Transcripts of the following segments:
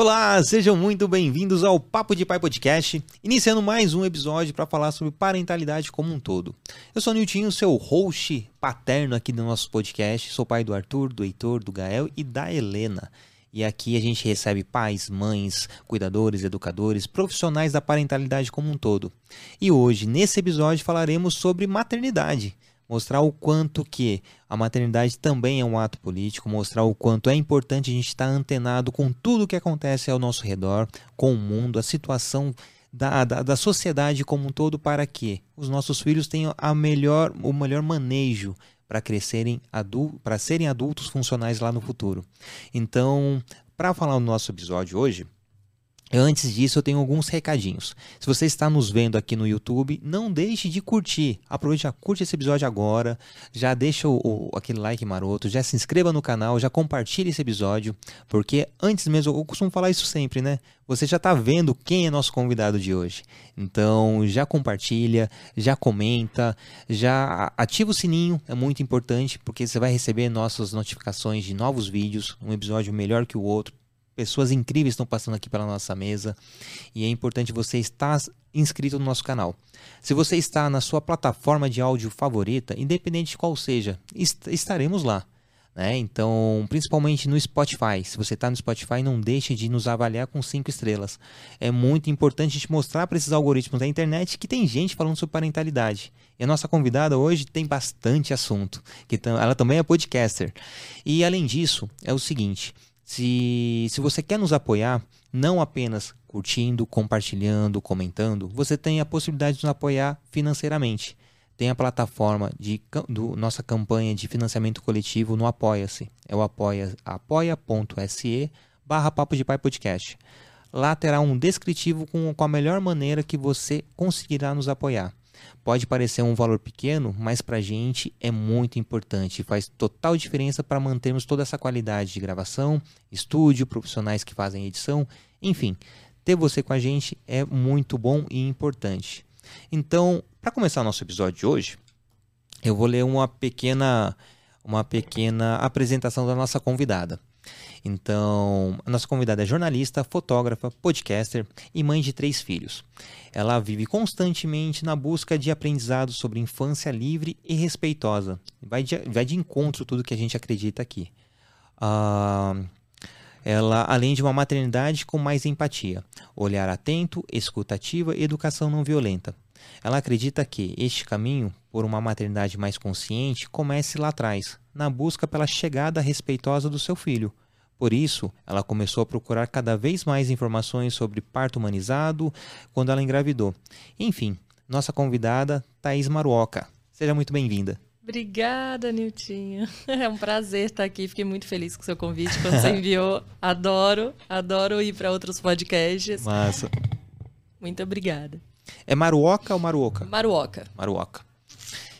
Olá, sejam muito bem-vindos ao Papo de Pai Podcast, iniciando mais um episódio para falar sobre parentalidade como um todo. Eu sou o Niltinho, seu host paterno aqui do nosso podcast. Sou pai do Arthur, do Heitor, do Gael e da Helena. E aqui a gente recebe pais, mães, cuidadores, educadores, profissionais da parentalidade como um todo. E hoje, nesse episódio, falaremos sobre maternidade mostrar o quanto que a maternidade também é um ato político, mostrar o quanto é importante a gente estar antenado com tudo que acontece ao nosso redor, com o mundo, a situação da, da, da sociedade como um todo, para que os nossos filhos tenham a melhor, o melhor manejo para crescerem para serem adultos funcionais lá no futuro. Então, para falar no nosso episódio hoje, Antes disso, eu tenho alguns recadinhos. Se você está nos vendo aqui no YouTube, não deixe de curtir. Aproveite, já curte esse episódio agora, já deixa o, o, aquele like maroto, já se inscreva no canal, já compartilhe esse episódio, porque antes mesmo, eu costumo falar isso sempre, né? Você já está vendo quem é nosso convidado de hoje. Então, já compartilha, já comenta, já ativa o sininho, é muito importante, porque você vai receber nossas notificações de novos vídeos, um episódio melhor que o outro Pessoas incríveis estão passando aqui pela nossa mesa e é importante você estar inscrito no nosso canal. Se você está na sua plataforma de áudio favorita, independente de qual seja, est estaremos lá. Né? Então, principalmente no Spotify. Se você está no Spotify, não deixe de nos avaliar com cinco estrelas. É muito importante a gente mostrar para esses algoritmos da internet que tem gente falando sobre parentalidade. E a nossa convidada hoje tem bastante assunto. Que ela também é podcaster. E além disso, é o seguinte: se, se você quer nos apoiar, não apenas curtindo, compartilhando, comentando, você tem a possibilidade de nos apoiar financeiramente. Tem a plataforma de do, nossa campanha de financiamento coletivo no Apoia-se. É o apoia, apoia.se barra Papo de Pai Podcast. Lá terá um descritivo com, com a melhor maneira que você conseguirá nos apoiar. Pode parecer um valor pequeno, mas para a gente é muito importante. Faz total diferença para mantermos toda essa qualidade de gravação, estúdio, profissionais que fazem edição, enfim. Ter você com a gente é muito bom e importante. Então, para começar nosso episódio de hoje, eu vou ler uma pequena, uma pequena apresentação da nossa convidada. Então, a nossa convidada é jornalista, fotógrafa, podcaster e mãe de três filhos. Ela vive constantemente na busca de aprendizado sobre infância livre e respeitosa. Vai de, vai de encontro tudo que a gente acredita aqui. Uh, ela, além de uma maternidade com mais empatia, olhar atento, escutativa e educação não violenta. Ela acredita que este caminho por uma maternidade mais consciente comece lá atrás, na busca pela chegada respeitosa do seu filho, por isso, ela começou a procurar cada vez mais informações sobre parto humanizado quando ela engravidou. Enfim, nossa convidada, Thaís Maruoca. Seja muito bem-vinda. Obrigada, Niltinho. É um prazer estar aqui. Fiquei muito feliz com o seu convite quando você enviou. Adoro, adoro ir para outros podcasts. Massa. Muito obrigada. É Maruoca ou Maruoca? Maruoca. Maruoca.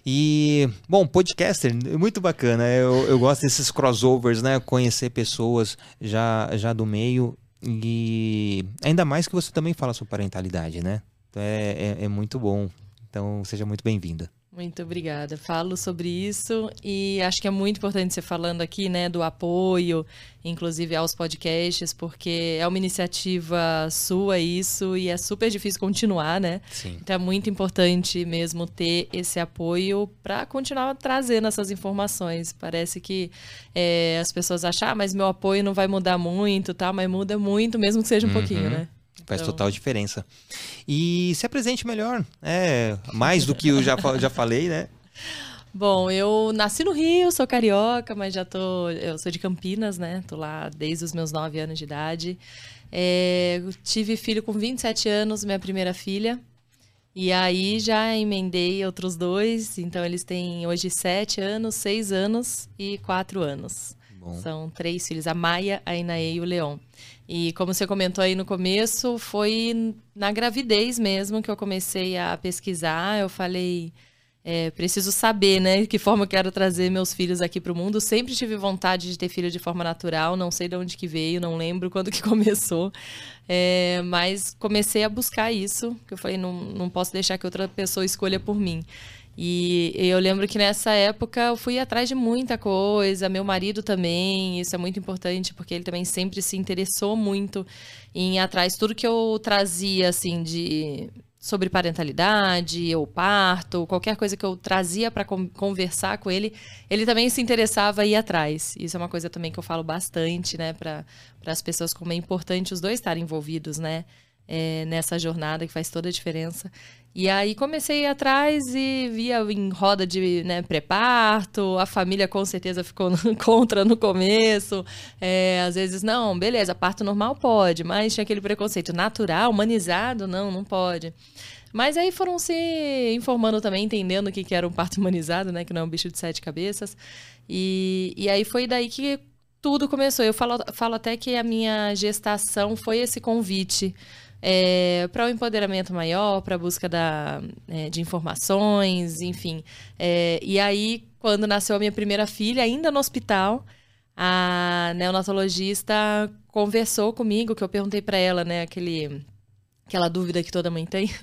E, bom, podcaster, muito bacana. Eu, eu gosto desses crossovers, né? Conhecer pessoas já, já do meio. E ainda mais que você também fala sobre parentalidade, né? Então é, é, é muito bom. Então seja muito bem-vinda. Muito obrigada. Falo sobre isso e acho que é muito importante você falando aqui, né, do apoio, inclusive aos podcasts, porque é uma iniciativa sua isso e é super difícil continuar, né? Sim. Então é muito importante mesmo ter esse apoio para continuar trazendo essas informações. Parece que é, as pessoas acham, ah, mas meu apoio não vai mudar muito, tá? Mas muda muito, mesmo que seja um uhum. pouquinho, né? Faz então... total diferença. E se apresente melhor, é mais do que eu já, já falei, né? Bom, eu nasci no Rio, sou carioca, mas já tô. Eu sou de Campinas, né? Tô lá desde os meus 9 anos de idade. É, tive filho com 27 anos, minha primeira filha. E aí já emendei outros dois, então eles têm hoje 7 anos, 6 anos e 4 anos. Bom. São três filhos, a Maia, a Inaê e o Leon. E como você comentou aí no começo, foi na gravidez mesmo que eu comecei a pesquisar. Eu falei, é, preciso saber, né, que forma eu quero trazer meus filhos aqui para o mundo. Sempre tive vontade de ter filho de forma natural, não sei de onde que veio, não lembro quando que começou, é, mas comecei a buscar isso, que eu falei, não, não posso deixar que outra pessoa escolha por mim. E eu lembro que nessa época eu fui atrás de muita coisa, meu marido também, isso é muito importante porque ele também sempre se interessou muito em ir atrás tudo que eu trazia assim de sobre parentalidade ou parto, qualquer coisa que eu trazia para conversar com ele, ele também se interessava em ir atrás. Isso é uma coisa também que eu falo bastante, né, para as pessoas como é importante os dois estarem envolvidos, né, é, nessa jornada que faz toda a diferença. E aí comecei atrás e via em roda de né, pré-parto, a família com certeza ficou contra no começo. É, às vezes, não, beleza, parto normal pode, mas tinha aquele preconceito natural, humanizado, não, não pode. Mas aí foram se informando também, entendendo o que, que era um parto humanizado, né? Que não é um bicho de sete cabeças. E, e aí foi daí que tudo começou. Eu falo, falo até que a minha gestação foi esse convite é, para o um empoderamento maior, para a busca da, é, de informações, enfim. É, e aí, quando nasceu a minha primeira filha, ainda no hospital, a neonatologista conversou comigo, que eu perguntei para ela, né, aquele aquela dúvida que toda mãe tem.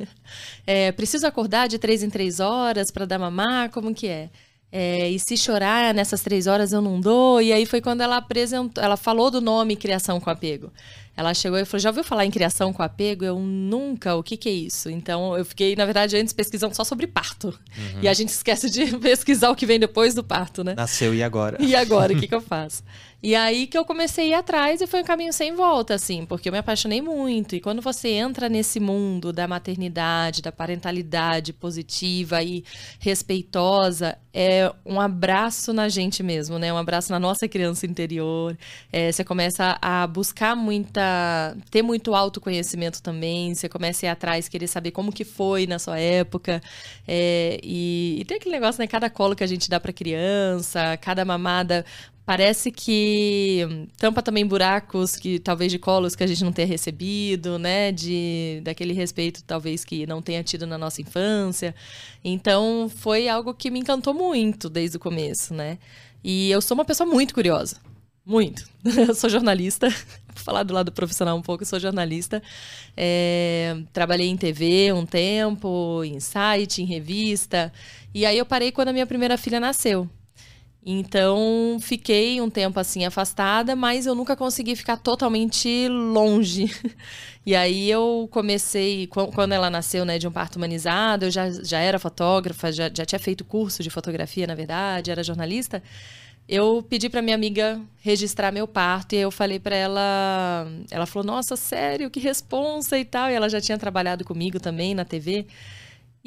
É, preciso acordar de três em três horas para dar mamar? Como que é? É, e se chorar nessas três horas eu não dou. E aí foi quando ela apresentou, ela falou do nome criação com apego. Ela chegou e falou: já ouviu falar em criação com apego? Eu nunca, o que, que é isso? Então eu fiquei, na verdade, antes pesquisando só sobre parto. Uhum. E a gente esquece de pesquisar o que vem depois do parto, né? Nasceu e agora? E agora, o que, que eu faço? E aí que eu comecei a ir atrás e foi um caminho sem volta, assim, porque eu me apaixonei muito. E quando você entra nesse mundo da maternidade, da parentalidade positiva e respeitosa, é um abraço na gente mesmo, né? Um abraço na nossa criança interior. É, você começa a buscar muita. Ter muito autoconhecimento também. Você começa a ir atrás, querer saber como que foi na sua época. É, e, e tem aquele negócio, né? Cada colo que a gente dá pra criança, cada mamada Parece que tampa também buracos que talvez de colos que a gente não tenha recebido, né? De daquele respeito talvez que não tenha tido na nossa infância. Então foi algo que me encantou muito desde o começo, né? E eu sou uma pessoa muito curiosa. Muito. Eu sou jornalista. Vou falar do lado profissional um pouco, eu sou jornalista. É, trabalhei em TV um tempo, em site, em revista. E aí eu parei quando a minha primeira filha nasceu. Então, fiquei um tempo assim afastada, mas eu nunca consegui ficar totalmente longe. E aí eu comecei, quando ela nasceu, né, de um parto humanizado, eu já, já era fotógrafa, já, já tinha feito curso de fotografia, na verdade, era jornalista. Eu pedi para minha amiga registrar meu parto e eu falei para ela, ela falou: "Nossa, sério, que responsa e tal". E ela já tinha trabalhado comigo também na TV.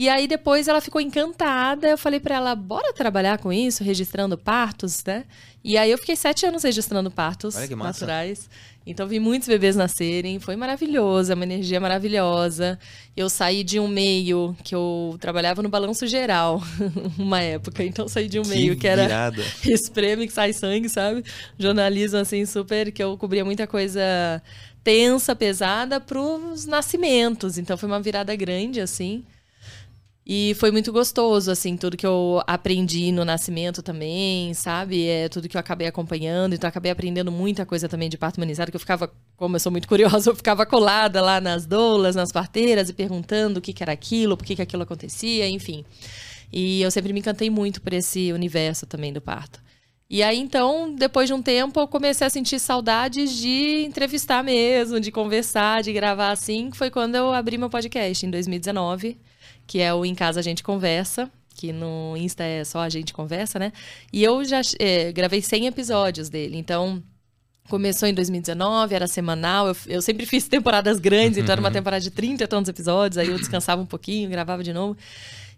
E aí depois ela ficou encantada. Eu falei para ela, bora trabalhar com isso, registrando partos, né? E aí eu fiquei sete anos registrando partos naturais. Então vi muitos bebês nascerem, foi maravilhoso, é uma energia maravilhosa. Eu saí de um meio que eu trabalhava no balanço geral, uma época. Então saí de um meio que, que era espreme que sai sangue, sabe? Jornalismo assim super que eu cobria muita coisa tensa, pesada para os nascimentos. Então foi uma virada grande assim. E foi muito gostoso, assim, tudo que eu aprendi no nascimento também, sabe? É tudo que eu acabei acompanhando. Então, acabei aprendendo muita coisa também de parto humanizado, que eu ficava, como eu sou muito curiosa, eu ficava colada lá nas doulas, nas parteiras e perguntando o que, que era aquilo, por que, que aquilo acontecia, enfim. E eu sempre me encantei muito por esse universo também do parto. E aí, então, depois de um tempo, eu comecei a sentir saudades de entrevistar mesmo, de conversar, de gravar assim. Foi quando eu abri meu podcast, em 2019 que é o Em Casa a Gente Conversa, que no Insta é só a gente conversa, né? E eu já é, gravei 100 episódios dele, então começou em 2019, era semanal, eu, eu sempre fiz temporadas grandes, então era uma temporada de 30 e tantos episódios, aí eu descansava um pouquinho, gravava de novo.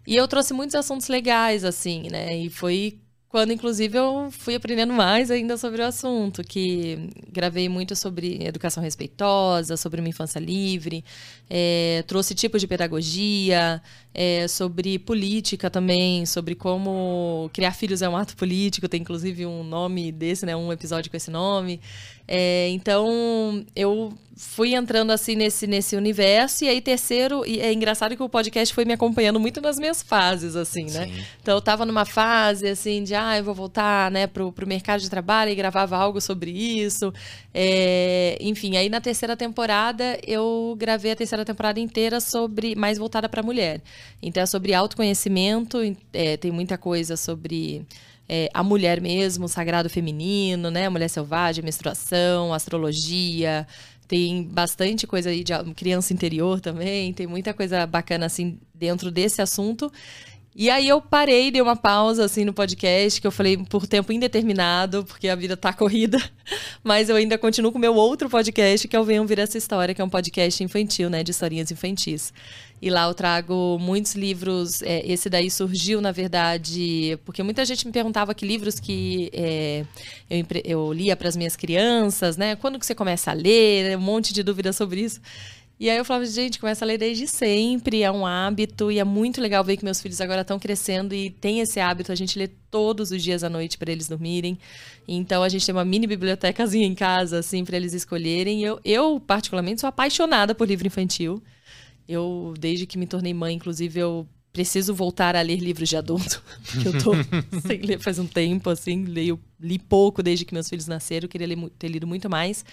E eu trouxe muitos assuntos legais, assim, né? E foi quando inclusive eu fui aprendendo mais ainda sobre o assunto, que gravei muito sobre educação respeitosa, sobre uma infância livre, é, trouxe tipos de pedagogia, é, sobre política também, sobre como criar filhos é um ato político, tem inclusive um nome desse, né, um episódio com esse nome. É, então, eu fui entrando assim nesse, nesse universo. E aí, terceiro, e é engraçado que o podcast foi me acompanhando muito nas minhas fases, assim, né? Sim. Então, eu tava numa fase, assim, de, ah, eu vou voltar né, pro, pro mercado de trabalho e gravava algo sobre isso. É, enfim, aí na terceira temporada eu gravei a terceira temporada inteira sobre mais voltada para mulher. Então é sobre autoconhecimento, é, tem muita coisa sobre é, a mulher mesmo, o sagrado feminino, né? Mulher selvagem, menstruação, astrologia. Tem bastante coisa aí de criança interior também. Tem muita coisa bacana assim dentro desse assunto. E aí eu parei, dei uma pausa assim no podcast, que eu falei por tempo indeterminado, porque a vida tá corrida. Mas eu ainda continuo com o meu outro podcast, que é o Venham Vir Essa História, que é um podcast infantil, né? De historinhas infantis. E lá eu trago muitos livros. É, esse daí surgiu, na verdade, porque muita gente me perguntava que livros que é, eu, eu lia para as minhas crianças, né? Quando que você começa a ler? Um monte de dúvidas sobre isso. E aí eu falava, gente, começa a ler desde sempre, é um hábito, e é muito legal ver que meus filhos agora estão crescendo e tem esse hábito, a gente lê todos os dias à noite para eles dormirem. Então a gente tem uma mini bibliotecazinha em casa, assim, para eles escolherem. Eu, eu, particularmente, sou apaixonada por livro infantil. Eu, desde que me tornei mãe, inclusive, eu preciso voltar a ler livros de adulto, porque eu tô sem ler faz um tempo, assim, leio, li pouco desde que meus filhos nasceram, queria ler, ter lido muito mais.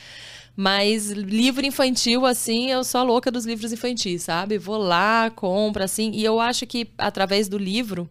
Mas livro infantil, assim, eu sou a louca dos livros infantis, sabe? Vou lá, compro, assim. E eu acho que através do livro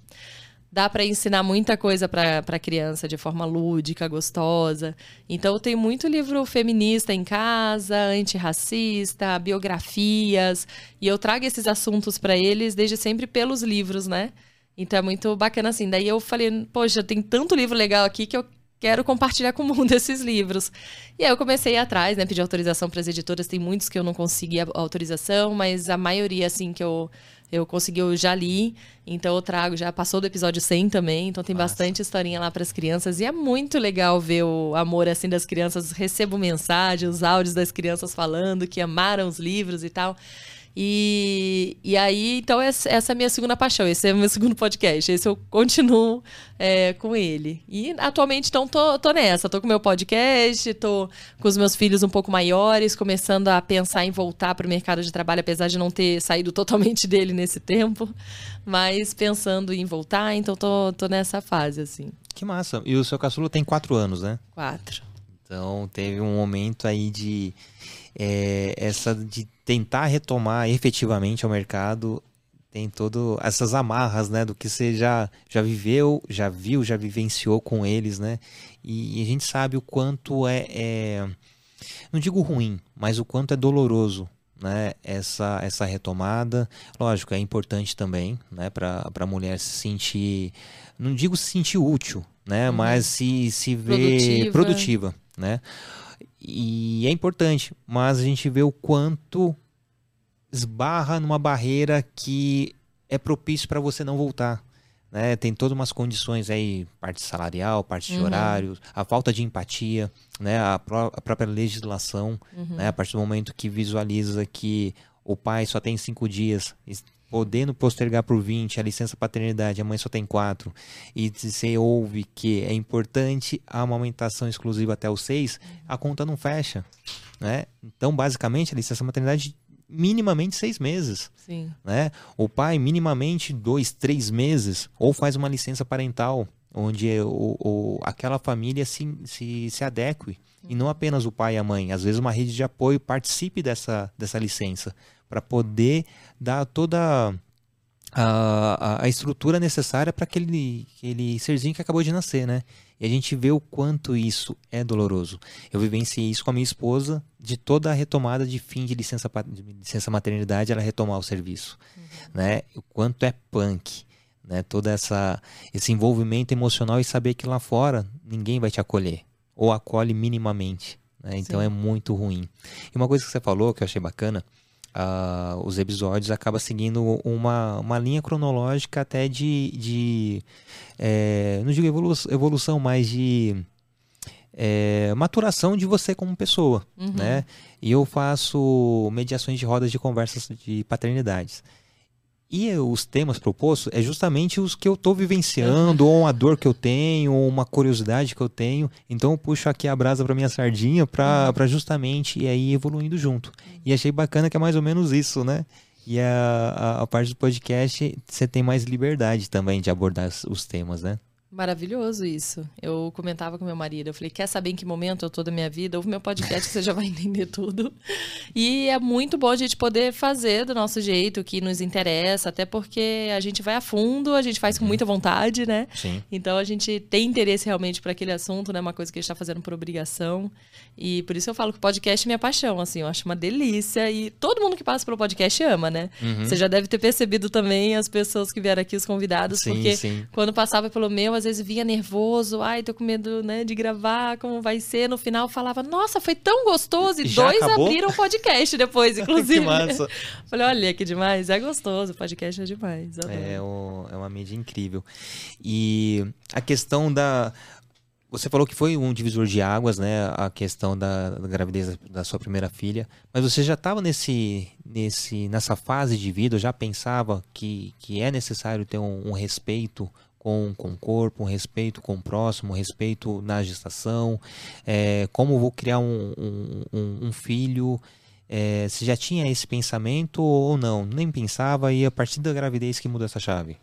dá para ensinar muita coisa para criança de forma lúdica, gostosa. Então, eu tenho muito livro feminista em casa, antirracista, biografias. E eu trago esses assuntos para eles desde sempre pelos livros, né? Então é muito bacana assim. Daí eu falei, poxa, tem tanto livro legal aqui que eu quero compartilhar com o mundo esses livros. E aí eu comecei atrás, né, pedir autorização para as editoras. Tem muitos que eu não consegui a autorização, mas a maioria, assim, que eu, eu consegui, eu já li. Então eu trago, já passou do episódio 100 também. Então tem Nossa. bastante historinha lá para as crianças. E é muito legal ver o amor, assim, das crianças. Recebo mensagens, os áudios das crianças falando que amaram os livros e tal. E, e aí, então, essa, essa é a minha segunda paixão. Esse é o meu segundo podcast. Esse eu continuo é, com ele. E atualmente, então, tô, tô nessa. Tô com o meu podcast, tô com os meus filhos um pouco maiores, começando a pensar em voltar para o mercado de trabalho, apesar de não ter saído totalmente dele nesse tempo. Mas pensando em voltar, então tô, tô nessa fase, assim. Que massa. E o seu caçulo tem quatro anos, né? Quatro. Então, teve um momento aí de é, essa de tentar retomar efetivamente ao mercado tem todo essas amarras, né, do que você já, já viveu, já viu, já vivenciou com eles, né, e, e a gente sabe o quanto é, é, não digo ruim, mas o quanto é doloroso, né, essa, essa retomada, lógico, é importante também, né, para a mulher se sentir, não digo se sentir útil, né, uhum. mas se, se ver produtiva, produtiva né, e é importante, mas a gente vê o quanto esbarra numa barreira que é propício para você não voltar. Né? Tem todas umas condições aí, parte salarial, parte de uhum. horários, a falta de empatia, né? a, pró a própria legislação, uhum. né? a partir do momento que visualiza que o pai só tem cinco dias, podendo postergar por 20 a licença paternidade, a mãe só tem 4, e você ouve que é importante a amamentação exclusiva até os 6, a conta não fecha. Né? Então, basicamente, a licença maternidade minimamente seis meses. Sim. Né? O pai, minimamente dois, três meses, ou faz uma licença parental, onde o, o, aquela família se, se, se adeque. E não apenas o pai e a mãe, às vezes uma rede de apoio participe dessa, dessa licença para poder dar toda a, a, estrutura necessária para aquele, aquele serzinho que acabou de nascer, né? E a gente vê o quanto isso é doloroso. Eu vivenciei isso com a minha esposa, de toda a retomada de fim de licença, de licença maternidade, ela retomar o serviço, uhum. né? O quanto é punk, né? Todo essa, esse envolvimento emocional e saber que lá fora ninguém vai te acolher, ou acolhe minimamente, né? Então Sim. é muito ruim. E uma coisa que você falou, que eu achei bacana, uh, os episódios acaba seguindo uma, uma linha cronológica até de, de é, não digo evolução, evolução mas de é, maturação de você como pessoa, uhum. né? E eu faço mediações de rodas de conversas de paternidades. E os temas propostos é justamente os que eu estou vivenciando, ou uma dor que eu tenho, ou uma curiosidade que eu tenho. Então eu puxo aqui a brasa para minha sardinha para uhum. justamente ir aí evoluindo junto. E achei bacana que é mais ou menos isso, né? E a, a, a parte do podcast você tem mais liberdade também de abordar os temas, né? Maravilhoso isso. Eu comentava com meu marido, eu falei, quer saber em que momento eu tô da minha vida? Ouve meu podcast que você já vai entender tudo. E é muito bom a gente poder fazer do nosso jeito, que nos interessa, até porque a gente vai a fundo, a gente faz com muita vontade, né? Sim. Então a gente tem interesse realmente para aquele assunto, né? Uma coisa que a gente está fazendo por obrigação. E por isso eu falo que o podcast é minha paixão, assim, eu acho uma delícia. E todo mundo que passa pelo podcast ama, né? Uhum. Você já deve ter percebido também as pessoas que vieram aqui, os convidados, Sim, porque sim. quando passava pelo meu, às vezes vinha nervoso, ai, tô com medo, né, de gravar, como vai ser. No final falava, nossa, foi tão gostoso. E Já dois acabou? abriram podcast depois, inclusive. Que massa. Falei, olha que demais, é gostoso, o podcast é demais. É, o- é uma mídia incrível. E a questão da. Você falou que foi um divisor de águas, né? A questão da, da gravidez da, da sua primeira filha. Mas você já estava nesse, nesse, nessa fase de vida, já pensava que, que é necessário ter um, um respeito com, com o corpo, um respeito com o próximo, um respeito na gestação. É, como vou criar um, um, um- filho? É, você já tinha esse pensamento ou não? Nem pensava e a partir da gravidez que muda essa chave?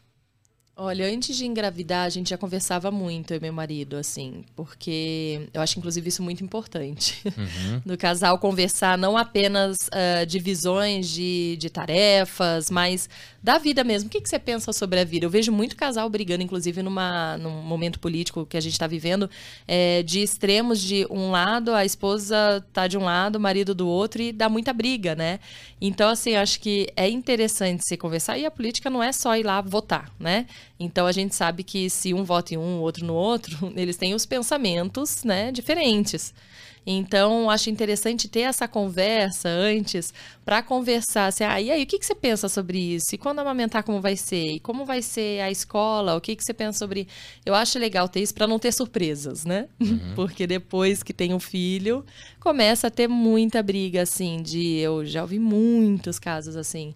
Olha, antes de engravidar, a gente já conversava muito, eu e meu marido, assim, porque eu acho, inclusive, isso muito importante. Uhum. do casal conversar não apenas ah, divisões de, de tarefas, mas da vida mesmo. O que, que você pensa sobre a vida? Eu vejo muito casal brigando, inclusive numa, num momento político que a gente está vivendo, é, de extremos de um lado, a esposa tá de um lado, o marido do outro, e dá muita briga, né? Então, assim, acho que é interessante se conversar, e a política não é só ir lá votar, né? Então a gente sabe que se um vota em um, outro no outro, eles têm os pensamentos, né, diferentes. Então, acho interessante ter essa conversa antes para conversar assim, ah, e aí, o que, que você pensa sobre isso? E quando amamentar, como vai ser? E como vai ser a escola? O que, que você pensa sobre... Eu acho legal ter isso para não ter surpresas, né? Porque depois que tem um filho, começa a ter muita briga, assim, de... Eu já ouvi muitos casos, assim...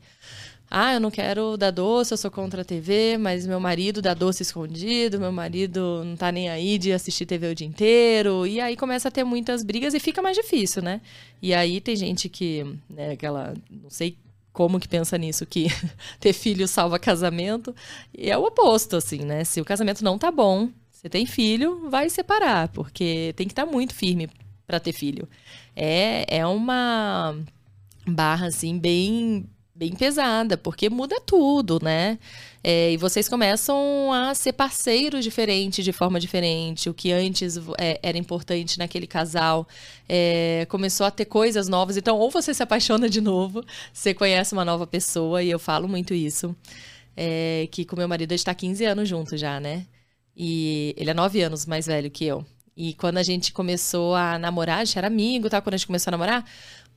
Ah, eu não quero dar doce, eu sou contra a TV, mas meu marido dá doce escondido, meu marido não tá nem aí de assistir TV o dia inteiro. E aí começa a ter muitas brigas e fica mais difícil, né? E aí tem gente que, né, aquela, não sei como que pensa nisso, que ter filho salva casamento. E é o oposto, assim, né? Se o casamento não tá bom, você tem filho, vai separar, porque tem que estar muito firme para ter filho. É, é uma barra, assim, bem bem pesada, porque muda tudo, né? É, e vocês começam a ser parceiros diferentes, de forma diferente. O que antes é, era importante naquele casal é, começou a ter coisas novas. Então, ou você se apaixona de novo, você conhece uma nova pessoa, e eu falo muito isso. É, que com meu marido a gente tá 15 anos junto já, né? E ele é 9 anos mais velho que eu. E quando a gente começou a namorar, a gente era amigo, tá? Quando a gente começou a namorar,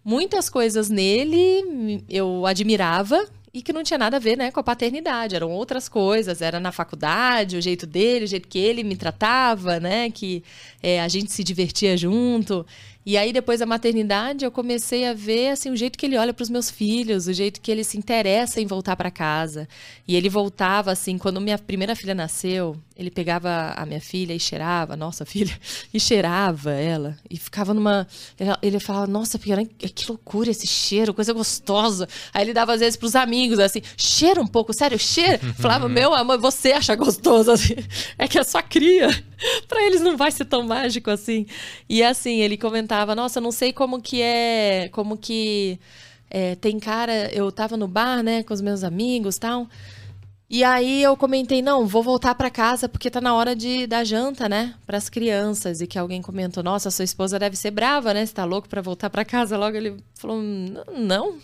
muitas coisas nele eu admirava e que não tinha nada a ver né, com a paternidade, eram outras coisas, era na faculdade, o jeito dele, o jeito que ele me tratava, né? Que é, a gente se divertia junto. E aí, depois da maternidade, eu comecei a ver assim, o jeito que ele olha para os meus filhos, o jeito que ele se interessa em voltar para casa. E ele voltava assim, quando minha primeira filha nasceu, ele pegava a minha filha e cheirava, nossa filha, e cheirava ela. E ficava numa. Ele falava, nossa, Piora, que loucura esse cheiro, coisa gostosa. Aí ele dava às vezes pros amigos, assim, cheira um pouco, sério, cheira. Falava, meu amor, você acha gostoso assim. É que é sua cria. pra eles não vai ser tão mágico assim. E assim, ele comentava, nossa, não sei como que é. Como que. É, tem cara, eu tava no bar, né, com os meus amigos tal. E aí eu comentei, não, vou voltar para casa porque tá na hora de dar janta, né, para as crianças. E que alguém comentou, nossa, sua esposa deve ser brava, né? Você tá louco para voltar para casa? Logo ele falou, não.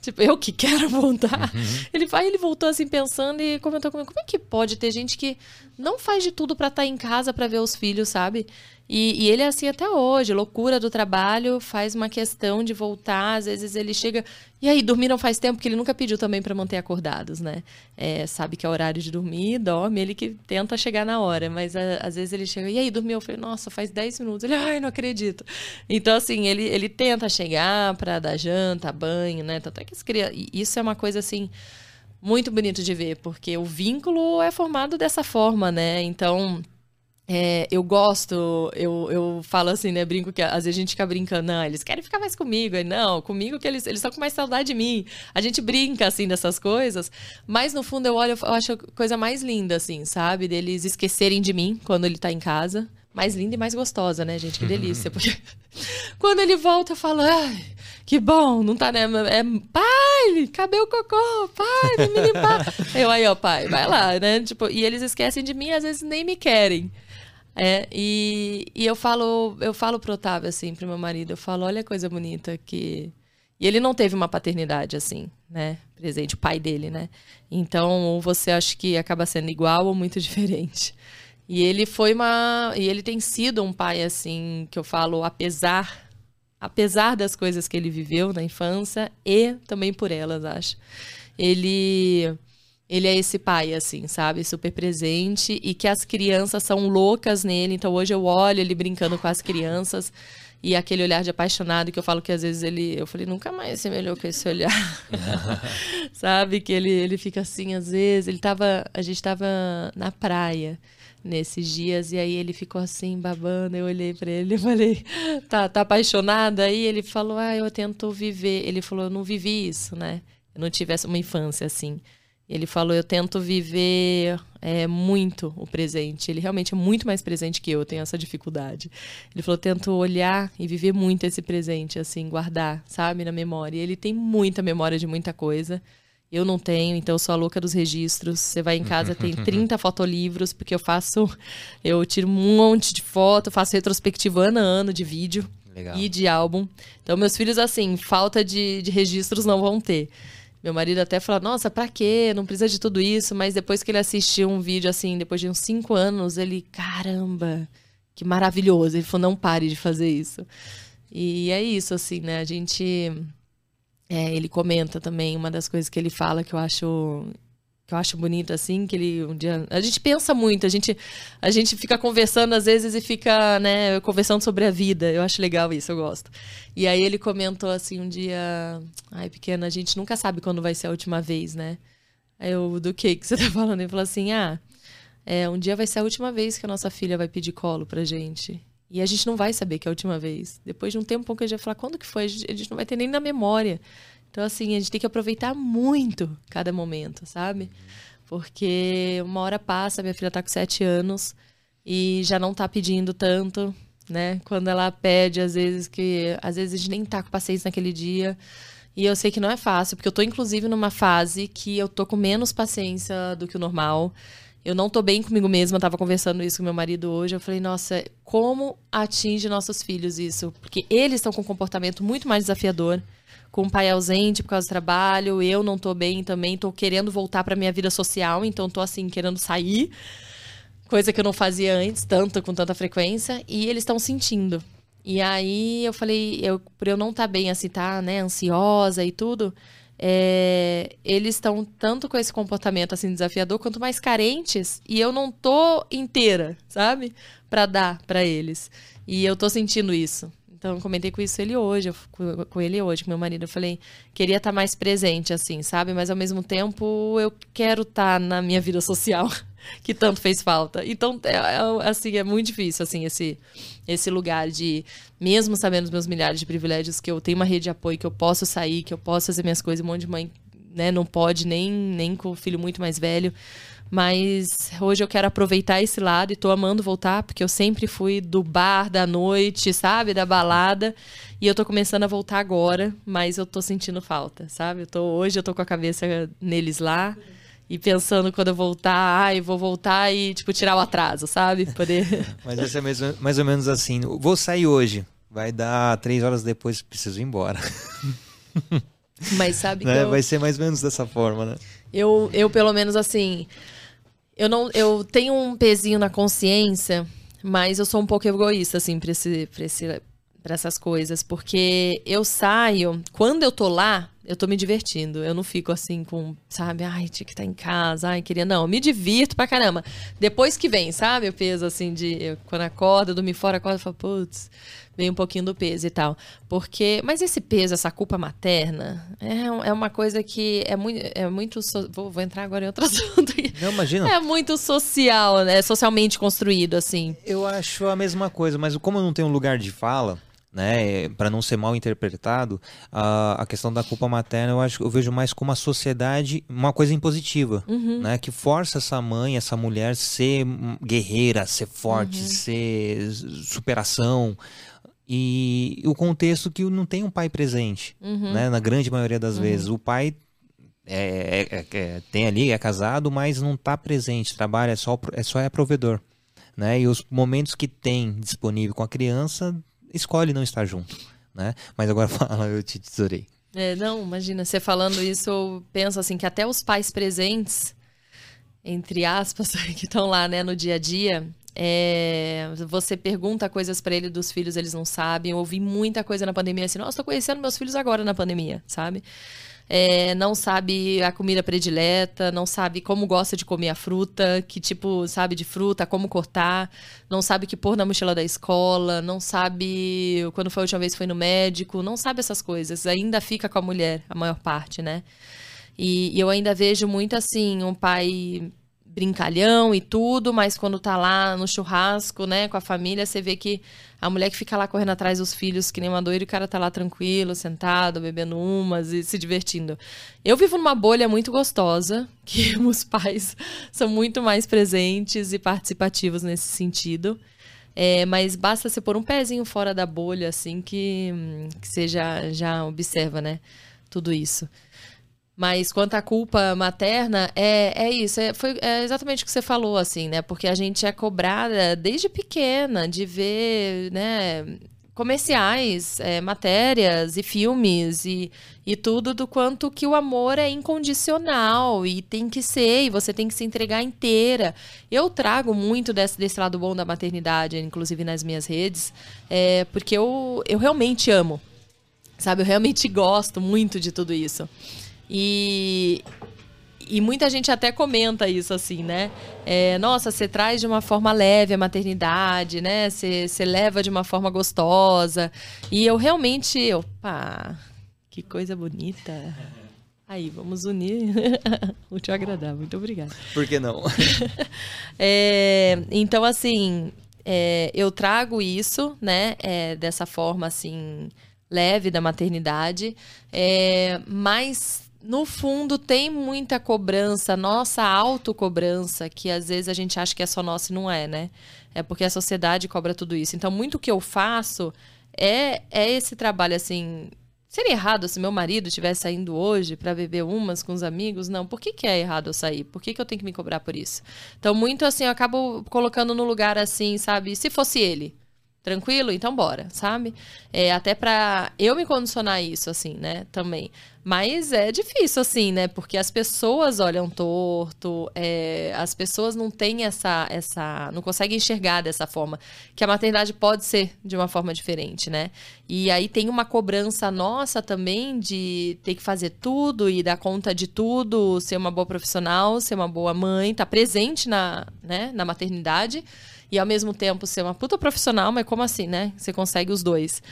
Tipo, eu que quero voltar. Uhum. Ele vai, ele voltou assim pensando e comentou comigo, como é que pode ter gente que não faz de tudo para estar tá em casa para ver os filhos, sabe? E, e, ele é assim até hoje, loucura do trabalho, faz uma questão de voltar, às vezes ele chega. E aí, dormiram faz tempo, porque ele nunca pediu também para manter acordados, né? É, sabe que é horário de dormir, dorme, ele que tenta chegar na hora, mas a, às vezes ele chega, e aí, dormiu? Eu falei, nossa, faz 10 minutos. Ele, ai, não acredito. Então, assim, ele, ele tenta chegar para dar janta, banho, né? Tanto é que crianças. Isso é uma coisa assim. Muito bonito de ver, porque o vínculo é formado dessa forma, né? Então, é, eu gosto, eu, eu falo assim, né? Brinco que às vezes a gente fica brincando, não, eles querem ficar mais comigo. Aí, não, comigo que eles estão com mais saudade de mim. A gente brinca, assim, dessas coisas. Mas no fundo eu olho, eu acho a coisa mais linda, assim, sabe? Deles esquecerem de mim quando ele tá em casa. Mais linda e mais gostosa, né, gente? Que delícia. Porque quando ele volta, eu falo, ai, que bom, não tá, né? É, pai, cadê o cocô? Pai, vem me limpar. eu, aí, ó, pai, vai lá, né? Tipo, e eles esquecem de mim, às vezes nem me querem. É, e, e eu falo, eu falo pro Otávio, assim, pro meu marido, eu falo, olha a coisa bonita que. E ele não teve uma paternidade, assim, né? Presente, o pai dele, né? Então, você acha que acaba sendo igual ou muito diferente. E ele foi uma. E ele tem sido um pai, assim, que eu falo, apesar. Apesar das coisas que ele viveu na infância e também por elas, acho. Ele ele é esse pai, assim, sabe? Super presente e que as crianças são loucas nele. Então hoje eu olho ele brincando com as crianças e aquele olhar de apaixonado que eu falo que às vezes ele. Eu falei, nunca mais você me olhou com esse olhar. sabe? Que ele, ele fica assim, às vezes. Ele tava. A gente tava na praia nesses dias e aí ele ficou assim babando eu olhei para ele e falei tá tá apaixonada aí ele falou ah eu tento viver ele falou eu não vivi isso né eu não tivesse uma infância assim ele falou: Eu tento viver é, muito o presente. Ele realmente é muito mais presente que eu, tenho essa dificuldade. Ele falou: Tento olhar e viver muito esse presente, assim, guardar, sabe, na memória. E ele tem muita memória de muita coisa. Eu não tenho, então eu sou a louca dos registros. Você vai em casa, tem 30 fotolivros, porque eu faço. Eu tiro um monte de foto, faço retrospectiva ano a ano de vídeo Legal. e de álbum. Então, meus filhos, assim, falta de, de registros não vão ter. Meu marido até falou, nossa, pra quê? Não precisa de tudo isso. Mas depois que ele assistiu um vídeo, assim, depois de uns cinco anos, ele, caramba, que maravilhoso. Ele falou, não pare de fazer isso. E é isso, assim, né? A gente. É, ele comenta também, uma das coisas que ele fala que eu acho que eu acho bonito assim, que ele um dia a gente pensa muito, a gente a gente fica conversando às vezes e fica, né, conversando sobre a vida. Eu acho legal isso, eu gosto. E aí ele comentou assim um dia, ai, pequena, a gente nunca sabe quando vai ser a última vez, né? Aí eu, do que que você tá falando? Ele falou assim: "Ah, é, um dia vai ser a última vez que a nossa filha vai pedir colo pra gente. E a gente não vai saber que é a última vez. Depois de um tempo que a gente vai falar quando que foi, a gente não vai ter nem na memória. Então, assim, a gente tem que aproveitar muito cada momento, sabe? Porque uma hora passa, minha filha tá com sete anos e já não tá pedindo tanto, né? Quando ela pede, às vezes que. Às vezes a gente nem tá com paciência naquele dia. E eu sei que não é fácil, porque eu tô, inclusive, numa fase que eu tô com menos paciência do que o normal. Eu não tô bem comigo mesma, eu tava conversando isso com meu marido hoje. Eu falei, nossa, como atinge nossos filhos isso? Porque eles estão com um comportamento muito mais desafiador com o pai ausente por causa do trabalho, eu não tô bem também, tô querendo voltar para minha vida social, então tô assim querendo sair, coisa que eu não fazia antes, tanto com tanta frequência, e eles estão sentindo. E aí eu falei, eu, por eu não estar tá bem assim, tá, né, ansiosa e tudo, é, eles estão tanto com esse comportamento assim desafiador quanto mais carentes e eu não tô inteira, sabe? Para dar para eles. E eu tô sentindo isso. Então, eu comentei com isso ele hoje, com ele hoje, com meu marido. Eu falei, queria estar tá mais presente, assim, sabe? Mas ao mesmo tempo, eu quero estar tá na minha vida social, que tanto fez falta. Então, é, é, assim, é muito difícil, assim, esse, esse lugar de, mesmo sabendo os meus milhares de privilégios, que eu tenho uma rede de apoio, que eu posso sair, que eu posso fazer minhas coisas, um monte de mãe né, não pode, nem, nem com o filho muito mais velho. Mas hoje eu quero aproveitar esse lado e tô amando voltar, porque eu sempre fui do bar da noite, sabe? Da balada. E eu tô começando a voltar agora, mas eu tô sentindo falta, sabe? Eu tô, hoje eu tô com a cabeça neles lá e pensando quando eu voltar, ai, vou voltar e, tipo, tirar o atraso, sabe? Poder. mas vai ser mais, mais ou menos assim. Vou sair hoje. Vai dar três horas depois, preciso ir embora. Mas sabe né? que. Eu... Vai ser mais ou menos dessa forma, né? Eu, eu pelo menos, assim eu não eu tenho um pezinho na consciência, mas eu sou um pouco egoísta assim para esse, para essas coisas, porque eu saio, quando eu tô lá, eu tô me divertindo. Eu não fico assim com, sabe, ai, tinha que estar em casa, ai, queria. Não, eu me divirto pra caramba. Depois que vem, sabe, o peso assim de. Eu, quando acorda, dormir fora, acorda e falo, putz, vem um pouquinho do peso e tal. Porque. Mas esse peso, essa culpa materna, é, é uma coisa que é muito. É muito so, vou, vou, entrar agora em outro assunto. Não, imagina. É muito social, né? Socialmente construído, assim. Eu acho a mesma coisa, mas como eu não tenho lugar de fala né, para não ser mal interpretado, a, a questão da culpa materna eu acho eu vejo mais como a sociedade uma coisa impositiva, uhum. né, que força essa mãe, essa mulher ser guerreira, ser forte, uhum. ser superação e o contexto que não tem um pai presente, uhum. né, na grande maioria das uhum. vezes o pai é, é, é, é, tem ali é casado, mas não está presente, trabalha só é só é provedor. Né? E os momentos que tem disponível com a criança escolhe não estar junto, né? Mas agora fala, eu te tesourei. É, não, imagina, você falando isso, eu penso assim, que até os pais presentes, entre aspas, que estão lá, né, no dia a dia, é, você pergunta coisas para ele dos filhos, eles não sabem. Eu ouvi muita coisa na pandemia assim, nossa, tô conhecendo meus filhos agora na pandemia, sabe? É, não sabe a comida predileta, não sabe como gosta de comer a fruta, que tipo, sabe de fruta, como cortar, não sabe o que pôr na mochila da escola, não sabe quando foi a última vez foi no médico, não sabe essas coisas. Ainda fica com a mulher, a maior parte, né? E, e eu ainda vejo muito assim, um pai brincalhão e tudo, mas quando tá lá no churrasco, né, com a família, você vê que a mulher que fica lá correndo atrás dos filhos, que nem uma doida, e o cara tá lá tranquilo, sentado, bebendo umas e se divertindo. Eu vivo numa bolha muito gostosa, que os pais são muito mais presentes e participativos nesse sentido. É, mas basta você pôr um pezinho fora da bolha, assim, que, que você já, já observa, né, tudo isso. Mas quanto à culpa materna, é, é isso. É, foi é exatamente o que você falou, assim, né? Porque a gente é cobrada desde pequena de ver, né? comerciais, é, matérias e filmes e, e tudo do quanto que o amor é incondicional e tem que ser, e você tem que se entregar inteira. Eu trago muito desse, desse lado bom da maternidade, inclusive nas minhas redes, é, porque eu, eu realmente amo, sabe? Eu realmente gosto muito de tudo isso. E, e muita gente até comenta isso assim, né? É, Nossa, você traz de uma forma leve a maternidade, né? Você, leva de uma forma gostosa. E eu realmente, opa, que coisa bonita. Aí, vamos unir o te agradar. Muito obrigada. Por que não? é, então, assim, é, eu trago isso, né? É, dessa forma, assim, leve da maternidade. É, mas no fundo tem muita cobrança, nossa autocobrança, que às vezes a gente acha que é só nossa e não é, né? É porque a sociedade cobra tudo isso. Então, muito que eu faço é, é esse trabalho assim. Seria errado se meu marido estivesse saindo hoje para beber umas com os amigos? Não. Por que, que é errado eu sair? Por que, que eu tenho que me cobrar por isso? Então, muito assim, eu acabo colocando no lugar assim, sabe? Se fosse ele, Tranquilo? Então bora, sabe? É, até pra eu me condicionar isso, assim, né? Também. Mas é difícil, assim, né? Porque as pessoas olham torto, é, as pessoas não têm essa, essa. não conseguem enxergar dessa forma. Que a maternidade pode ser de uma forma diferente, né? E aí tem uma cobrança nossa também de ter que fazer tudo e dar conta de tudo, ser uma boa profissional, ser uma boa mãe, estar tá presente na, né, na maternidade e ao mesmo tempo ser uma puta profissional, mas como assim, né? Você consegue os dois.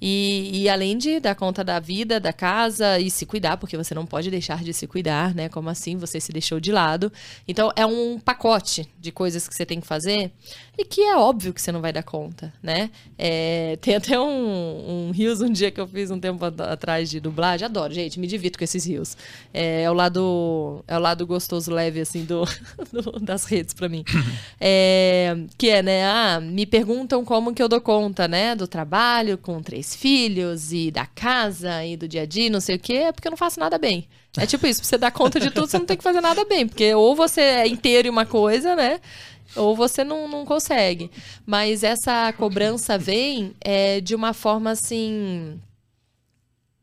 E, e, além de dar conta da vida, da casa e se cuidar, porque você não pode deixar de se cuidar, né? Como assim você se deixou de lado. Então é um pacote de coisas que você tem que fazer e que é óbvio que você não vai dar conta, né? É, tem até um, um rios um dia que eu fiz um tempo atrás de dublagem. Adoro, gente, me divirto com esses rios. É, é o lado é o lado gostoso leve assim do, do das redes para mim. É, que é, né? Ah, me perguntam como que eu dou conta, né? Do trabalho com três filhos e da casa e do dia a dia, não sei o quê, é porque eu não faço nada bem. É tipo isso, você dar conta de tudo, você não tem que fazer nada bem, porque ou você é inteiro em uma coisa, né? Ou você não, não consegue. Mas essa cobrança vem é, de uma forma assim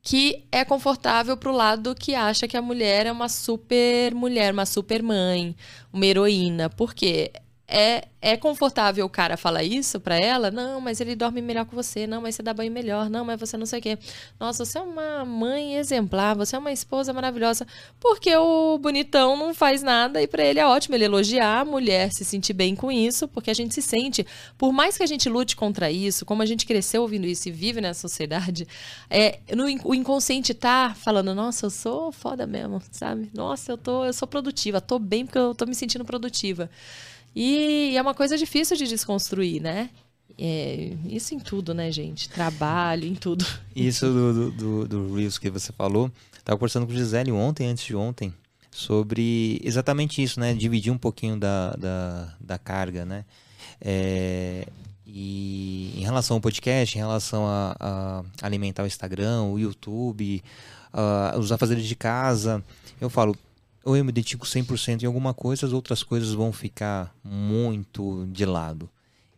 que é confortável pro lado que acha que a mulher é uma super mulher, uma super mãe, uma heroína. Por quê? É, é confortável o cara falar isso pra ela? Não, mas ele dorme melhor com você. Não, mas você dá banho melhor. Não, mas você não sei o quê. Nossa, você é uma mãe exemplar. Você é uma esposa maravilhosa. Porque o bonitão não faz nada e para ele é ótimo ele elogiar a mulher, se sentir bem com isso, porque a gente se sente. Por mais que a gente lute contra isso, como a gente cresceu ouvindo isso e vive nessa sociedade, é, no, o inconsciente tá falando: nossa, eu sou foda mesmo, sabe? Nossa, eu, tô, eu sou produtiva. Tô bem porque eu tô me sentindo produtiva. E é uma coisa difícil de desconstruir, né? É, isso em tudo, né, gente? Trabalho, em tudo. Isso do, do, do Reels que você falou. Estava conversando com Gisele ontem, antes de ontem, sobre exatamente isso, né? Dividir um pouquinho da, da, da carga, né? É, e em relação ao podcast, em relação a, a alimentar o Instagram, o YouTube, a, os afazeres de casa, eu falo, ou eu me dedico 100% em alguma coisa, as outras coisas vão ficar muito de lado.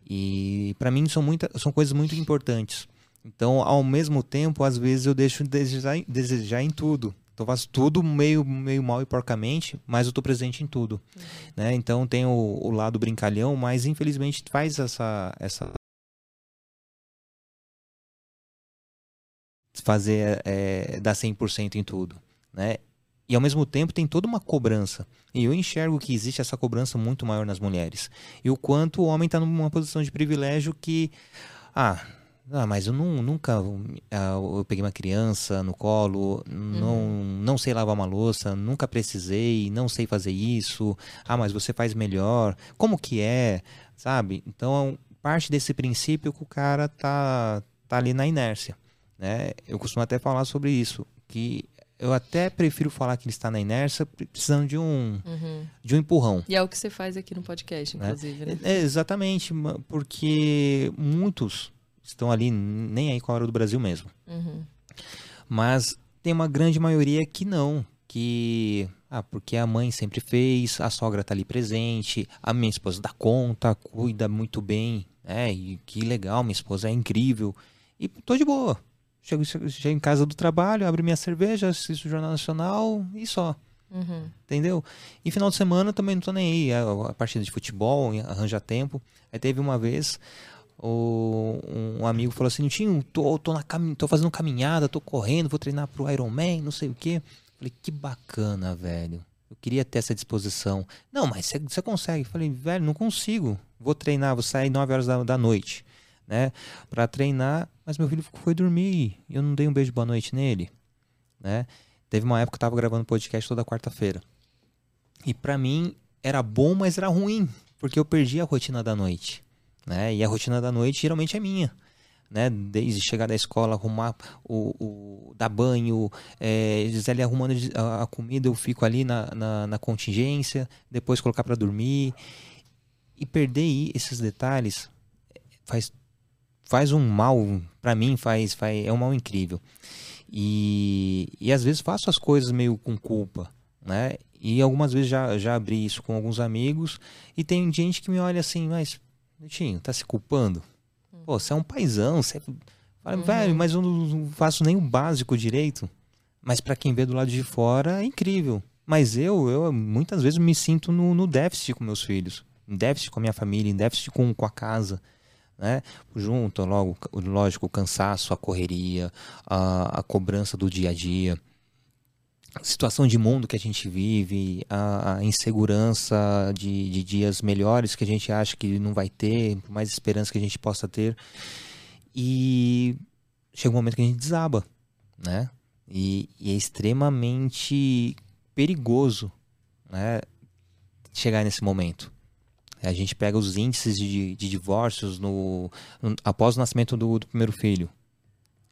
E para mim são, muita, são coisas muito importantes. Então, ao mesmo tempo, às vezes eu deixo de desejar, desejar em tudo. Então, eu faço tudo meio, meio mal e porcamente, mas eu estou presente em tudo. Uhum. Né? Então, tem o, o, lado brincalhão, mas infelizmente faz essa, essa fazer é, dar 100% em tudo. Né? E ao mesmo tempo tem toda uma cobrança. E eu enxergo que existe essa cobrança muito maior nas mulheres. E o quanto o homem está numa posição de privilégio que. Ah, ah, mas eu não, nunca ah, eu peguei uma criança no colo, não, uhum. não sei lavar uma louça, nunca precisei, não sei fazer isso. Ah, mas você faz melhor. Como que é? Sabe? Então, parte desse princípio que o cara tá, tá ali na inércia. Né? Eu costumo até falar sobre isso, que eu até prefiro falar que ele está na inércia, precisando de um, uhum. de um empurrão. E é o que você faz aqui no podcast, né? inclusive, né? É, exatamente, porque muitos estão ali nem aí com a hora do Brasil mesmo. Uhum. Mas tem uma grande maioria que não, que ah, porque a mãe sempre fez, a sogra está ali presente, a minha esposa dá conta, cuida muito bem, né? E que legal, minha esposa é incrível. E tô de boa. Chego, chego, em casa do trabalho, abro minha cerveja, assisto o Jornal Nacional e só. Uhum. Entendeu? E final de semana também não tô nem aí. A, a partida de futebol, arranja tempo. Aí teve uma vez, o, um amigo falou assim: Tinho, tô, tô, na cam... tô fazendo caminhada, tô correndo, vou treinar pro Ironman, não sei o quê. Falei, que bacana, velho. Eu queria ter essa disposição. Não, mas você consegue. Falei, velho, não consigo. Vou treinar, vou sair 9 horas da, da noite né, para treinar, mas meu filho foi dormir e eu não dei um beijo boa noite nele, né? Teve uma época que eu tava gravando podcast toda quarta-feira. E para mim era bom, mas era ruim, porque eu perdi a rotina da noite, né? E a rotina da noite geralmente é minha. Né, desde chegar da escola, arrumar o, o dar banho, é, Gisele arrumando a, a, comida, eu fico ali na, na, na contingência, depois colocar para dormir. E perder esses detalhes faz faz um mal, para mim faz, faz é um mal incrível. E, e às vezes faço as coisas meio com culpa, né? E algumas vezes já, já abri isso com alguns amigos e tem gente que me olha assim, mas, Netinho, tá se culpando? Pô, você é um paizão, você é... Fala, uhum. velho, mas eu não faço nem o básico direito. Mas para quem vê do lado de fora, é incrível. Mas eu, eu muitas vezes me sinto no, no déficit com meus filhos, em déficit com a minha família, em déficit com, com a casa né? Junto, logo, lógico, o cansaço, a correria, a, a cobrança do dia a dia, situação de mundo que a gente vive, a, insegurança de, de, dias melhores que a gente acha que não vai ter, mais esperança que a gente possa ter. E chega um momento que a gente desaba, né? E, e é extremamente perigoso, né? Chegar nesse momento. A gente pega os índices de, de divórcios no, no, após o nascimento do, do, primeiro filho.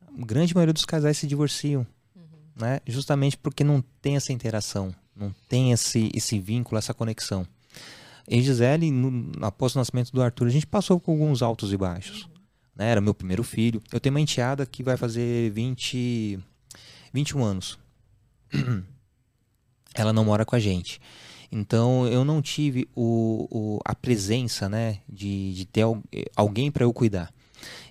A grande maioria dos casais se divorciam, uhum. né? justamente porque não tem essa interação, não tem esse, esse vínculo, essa conexão. E Gisele, no, após o nascimento do Arthur, a gente passou por alguns altos e baixos. Uhum. Né? Era meu primeiro filho. Eu tenho uma enteada que vai fazer 20, 21 anos. Ela não mora com a gente. Então eu não tive o, o a presença né, de, de ter alguém para eu cuidar.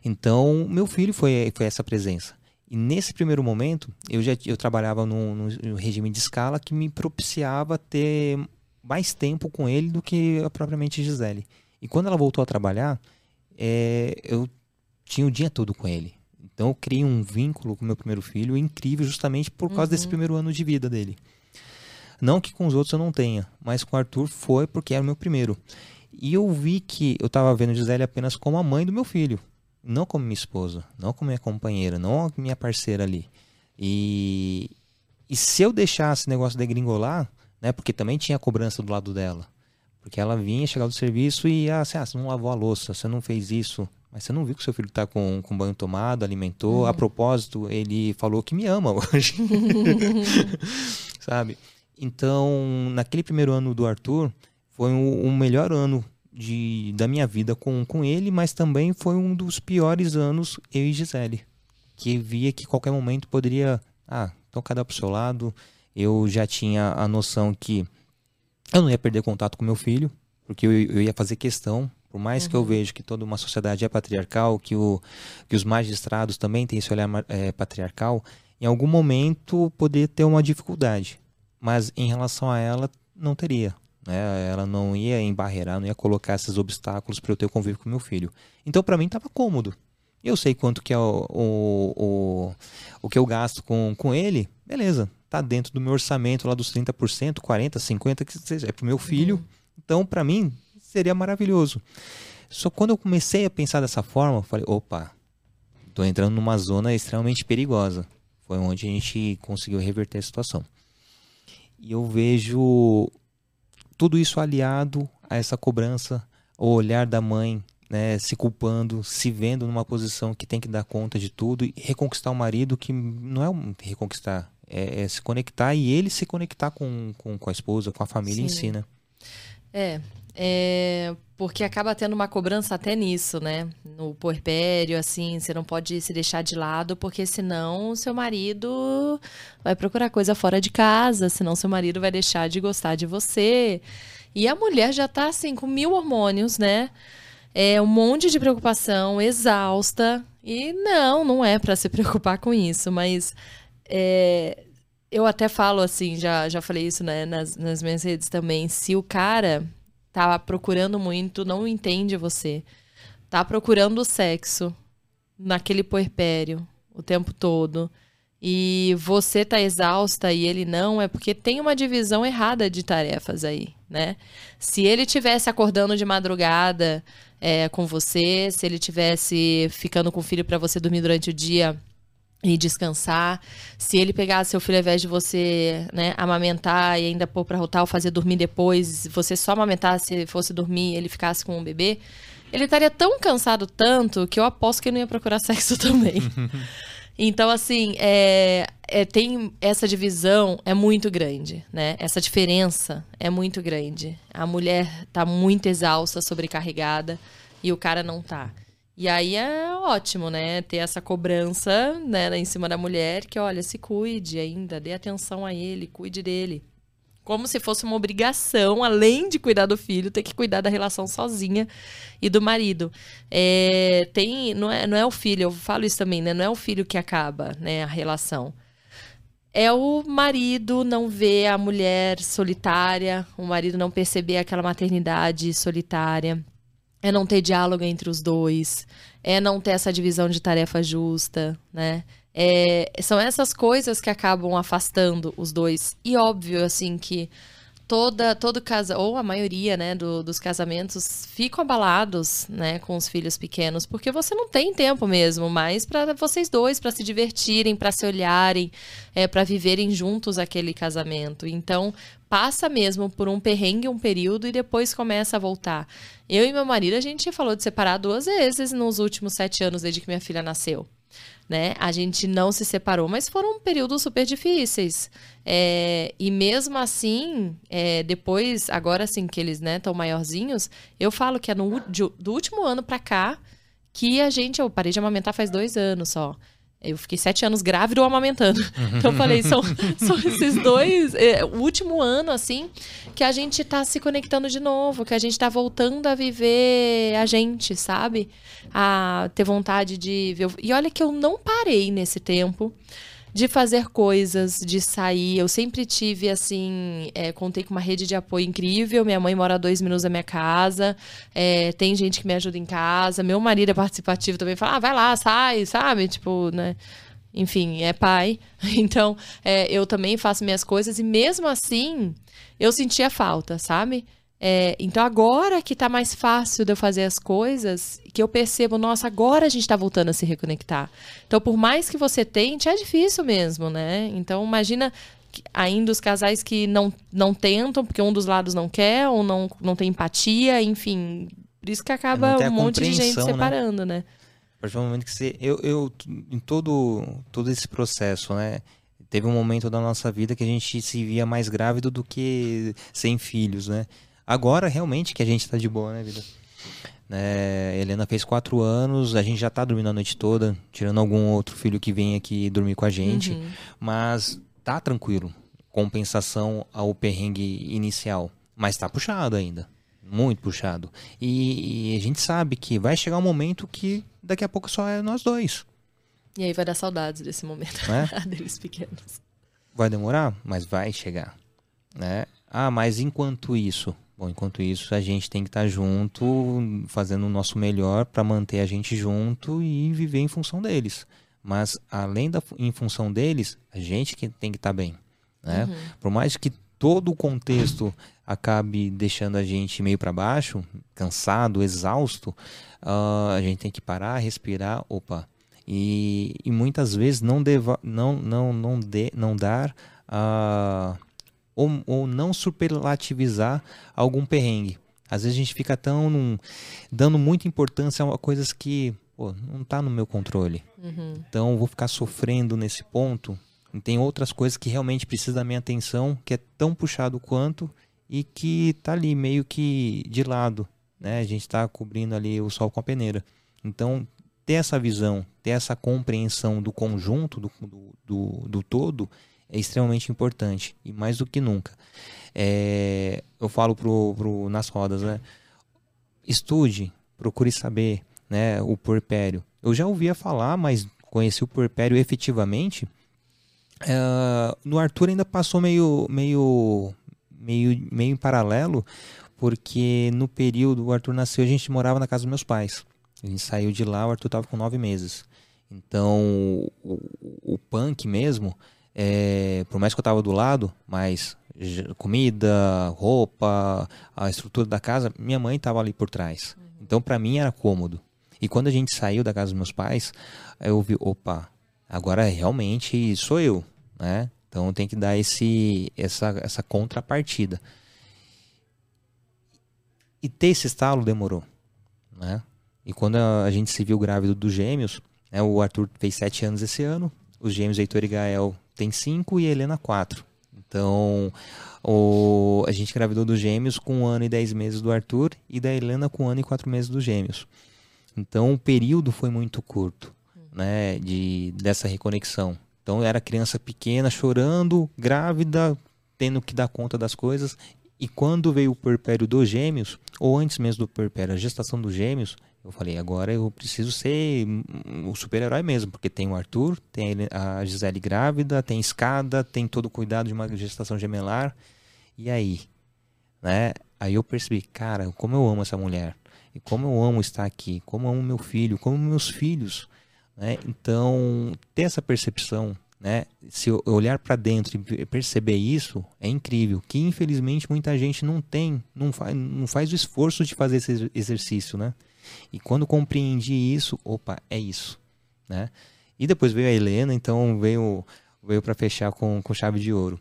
Então meu filho foi, foi essa presença. E nesse primeiro momento eu já eu trabalhava num, num regime de escala que me propiciava ter mais tempo com ele do que a propriamente Gisele. E quando ela voltou a trabalhar, é, eu tinha o dia todo com ele. Então eu criei um vínculo com meu primeiro filho incrível justamente por causa uhum. desse primeiro ano de vida dele. Não que com os outros eu não tenha, mas com o Arthur foi porque era o meu primeiro. E eu vi que eu estava vendo Gisele apenas como a mãe do meu filho, não como minha esposa, não como minha companheira, não minha parceira ali. E, e se eu deixasse esse negócio de gringolar, né, porque também tinha cobrança do lado dela, porque ela vinha, chegava do serviço e ah, assim, ah, você não lavou a louça, você não fez isso, mas você não viu que seu filho está com, com banho tomado, alimentou. Uhum. A propósito, ele falou que me ama hoje. Sabe? Então, naquele primeiro ano do Arthur, foi o, o melhor ano de, da minha vida com, com ele, mas também foi um dos piores anos eu e Gisele. Que via que qualquer momento poderia, ah, tocar para o seu lado. Eu já tinha a noção que eu não ia perder contato com meu filho, porque eu, eu ia fazer questão, por mais uhum. que eu uhum. veja que toda uma sociedade é patriarcal, que, o, que os magistrados também têm esse olhar é, patriarcal, em algum momento poderia ter uma dificuldade. Mas em relação a ela, não teria. Né? Ela não ia embarrear, não ia colocar esses obstáculos para eu ter convívio com meu filho. Então, para mim, estava cômodo. Eu sei quanto que é o, o, o, o que eu gasto com, com ele, beleza, tá dentro do meu orçamento lá dos 30%, 40%, 50%, que seja, é pro meu filho. Uhum. Então, para mim, seria maravilhoso. Só quando eu comecei a pensar dessa forma, eu falei, opa, tô entrando numa zona extremamente perigosa. Foi onde a gente conseguiu reverter a situação. E eu vejo tudo isso aliado a essa cobrança, o olhar da mãe, né, se culpando, se vendo numa posição que tem que dar conta de tudo e reconquistar o marido que não é um reconquistar, é, é se conectar e ele se conectar com, com, com a esposa, com a família Sim. em si, né? É, é, porque acaba tendo uma cobrança até nisso, né? No puerpério, assim, você não pode se deixar de lado, porque senão seu marido vai procurar coisa fora de casa, senão seu marido vai deixar de gostar de você. E a mulher já tá, assim, com mil hormônios, né? É um monte de preocupação, exausta. E não, não é para se preocupar com isso, mas é, eu até falo assim, já, já falei isso né, nas, nas minhas redes também. Se o cara tá procurando muito, não entende você, tá procurando sexo naquele puerpério o tempo todo e você tá exausta e ele não, é porque tem uma divisão errada de tarefas aí, né? Se ele tivesse acordando de madrugada é, com você, se ele tivesse ficando com o filho para você dormir durante o dia e descansar. Se ele pegasse seu filho ao invés de você, né, amamentar e ainda pôr para rotar ou fazer dormir depois, você só amamentar se fosse dormir, ele ficasse com o bebê, ele estaria tão cansado tanto que eu aposto que ele não ia procurar sexo também. então, assim, é, é, tem essa divisão é muito grande, né? Essa diferença é muito grande. A mulher tá muito exausta, sobrecarregada e o cara não tá. E aí é ótimo, né? Ter essa cobrança né, em cima da mulher que, olha, se cuide ainda, dê atenção a ele, cuide dele. Como se fosse uma obrigação, além de cuidar do filho, ter que cuidar da relação sozinha e do marido. É, tem, não, é, não é o filho, eu falo isso também, né? Não é o filho que acaba né, a relação. É o marido não ver a mulher solitária, o marido não perceber aquela maternidade solitária é não ter diálogo entre os dois, é não ter essa divisão de tarefa justa, né? É, são essas coisas que acabam afastando os dois. E óbvio, assim, que toda todo casa ou a maioria né do, dos casamentos ficam abalados né com os filhos pequenos porque você não tem tempo mesmo mais para vocês dois para se divertirem para se olharem é, para viverem juntos aquele casamento. Então passa mesmo por um perrengue um período e depois começa a voltar. Eu e meu marido a gente falou de separar duas vezes nos últimos sete anos desde que minha filha nasceu né? A gente não se separou, mas foram períodos super difíceis. É, e mesmo assim, é, depois, agora assim que eles estão né, maiorzinhos, eu falo que é no, do último ano para cá que a gente, eu parei de amamentar faz dois anos só. Eu fiquei sete anos grávida ou amamentando. Então eu falei, são, são esses dois, é, o último ano, assim, que a gente tá se conectando de novo, que a gente tá voltando a viver a gente, sabe? A ter vontade de ver. E olha que eu não parei nesse tempo. De fazer coisas, de sair. Eu sempre tive, assim, é, contei com uma rede de apoio incrível. Minha mãe mora a dois minutos da minha casa. É, tem gente que me ajuda em casa. Meu marido é participativo também. Fala, ah, vai lá, sai, sabe? Tipo, né? Enfim, é pai. Então, é, eu também faço minhas coisas. E mesmo assim, eu sentia falta, sabe? É, então agora que tá mais fácil de eu fazer as coisas, que eu percebo, nossa, agora a gente tá voltando a se reconectar. Então, por mais que você tente, é difícil mesmo, né? Então, imagina ainda os casais que não, não tentam, porque um dos lados não quer, ou não, não tem empatia, enfim. Por isso que acaba um monte de gente né? separando, né? né? A partir do momento que você. Eu, eu, em todo, todo esse processo, né? Teve um momento da nossa vida que a gente se via mais grávido do que sem filhos, né? Agora, realmente, que a gente tá de boa, né, vida? É, Helena fez quatro anos, a gente já tá dormindo a noite toda, tirando algum outro filho que vem aqui dormir com a gente. Uhum. Mas tá tranquilo. Compensação ao perrengue inicial. Mas tá puxado ainda. Muito puxado. E, e, a gente sabe que vai chegar um momento que daqui a pouco só é nós dois. E aí vai dar saudades desse momento. É? Deles pequenos. Vai demorar, mas vai chegar. Né? Ah, mas enquanto isso, Bom, enquanto isso, a gente tem que estar tá junto, fazendo o nosso melhor para manter a gente junto e viver em função deles. Mas, além da em função deles, a gente que tem que estar tá bem. Né? Uhum. Por mais que todo o contexto acabe deixando a gente meio para baixo, cansado, exausto, uh, a gente tem que parar, respirar, opa. E, e muitas vezes não, deva, não, não, não, de, não dar a. Uh, ou, ou não superlativizar algum perrengue. Às vezes a gente fica tão num, dando muita importância a coisas que pô, não está no meu controle. Uhum. Então vou ficar sofrendo nesse ponto. E tem outras coisas que realmente precisam da minha atenção, que é tão puxado quanto e que tá ali meio que de lado. Né? A gente está cobrindo ali o sol com a peneira. Então ter essa visão, ter essa compreensão do conjunto, do, do, do, do todo, é extremamente importante e mais do que nunca. É, eu falo pro, pro, nas rodas, né? Estude, procure saber, né? O porpério. Eu já ouvia falar, mas conheci o porpério efetivamente. É, no Arthur ainda passou meio, meio, meio, meio em paralelo, porque no período o Arthur nasceu, a gente morava na casa dos meus pais. A gente saiu de lá, o Arthur estava com nove meses. Então, o, o punk mesmo, é, por mais que eu estava do lado, mas comida, roupa, a estrutura da casa, minha mãe estava ali por trás. Uhum. Então, para mim era cômodo. E quando a gente saiu da casa dos meus pais, eu vi, opa, agora realmente sou eu, né? Então tem que dar esse, essa, essa contrapartida. E ter esse estalo demorou, né? E quando a gente se viu grávido dos gêmeos, né, o Arthur fez sete anos esse ano, os gêmeos Heitor e Gael tem cinco e a Helena quatro. Então, o, a gente engravidou dos gêmeos com um ano e dez meses do Arthur e da Helena com um ano e quatro meses dos gêmeos. Então, o período foi muito curto, né, de, dessa reconexão. Então, era criança pequena, chorando, grávida, tendo que dar conta das coisas. E quando veio o puerpério dos gêmeos, ou antes mesmo do puerpério, a gestação dos gêmeos, eu falei, agora eu preciso ser o super-herói mesmo, porque tem o Arthur, tem a Gisele grávida, tem escada, tem todo o cuidado de uma gestação gemelar. E aí? Né? Aí eu percebi, cara, como eu amo essa mulher. E como eu amo estar aqui, como eu amo meu filho, como meus filhos. Né? Então, ter essa percepção, né? se olhar para dentro e perceber isso, é incrível. Que infelizmente muita gente não tem, não faz, não faz o esforço de fazer esse exercício. Né? E quando compreendi isso, opa, é isso, né? E depois veio a Helena, então veio veio para fechar com, com chave de ouro.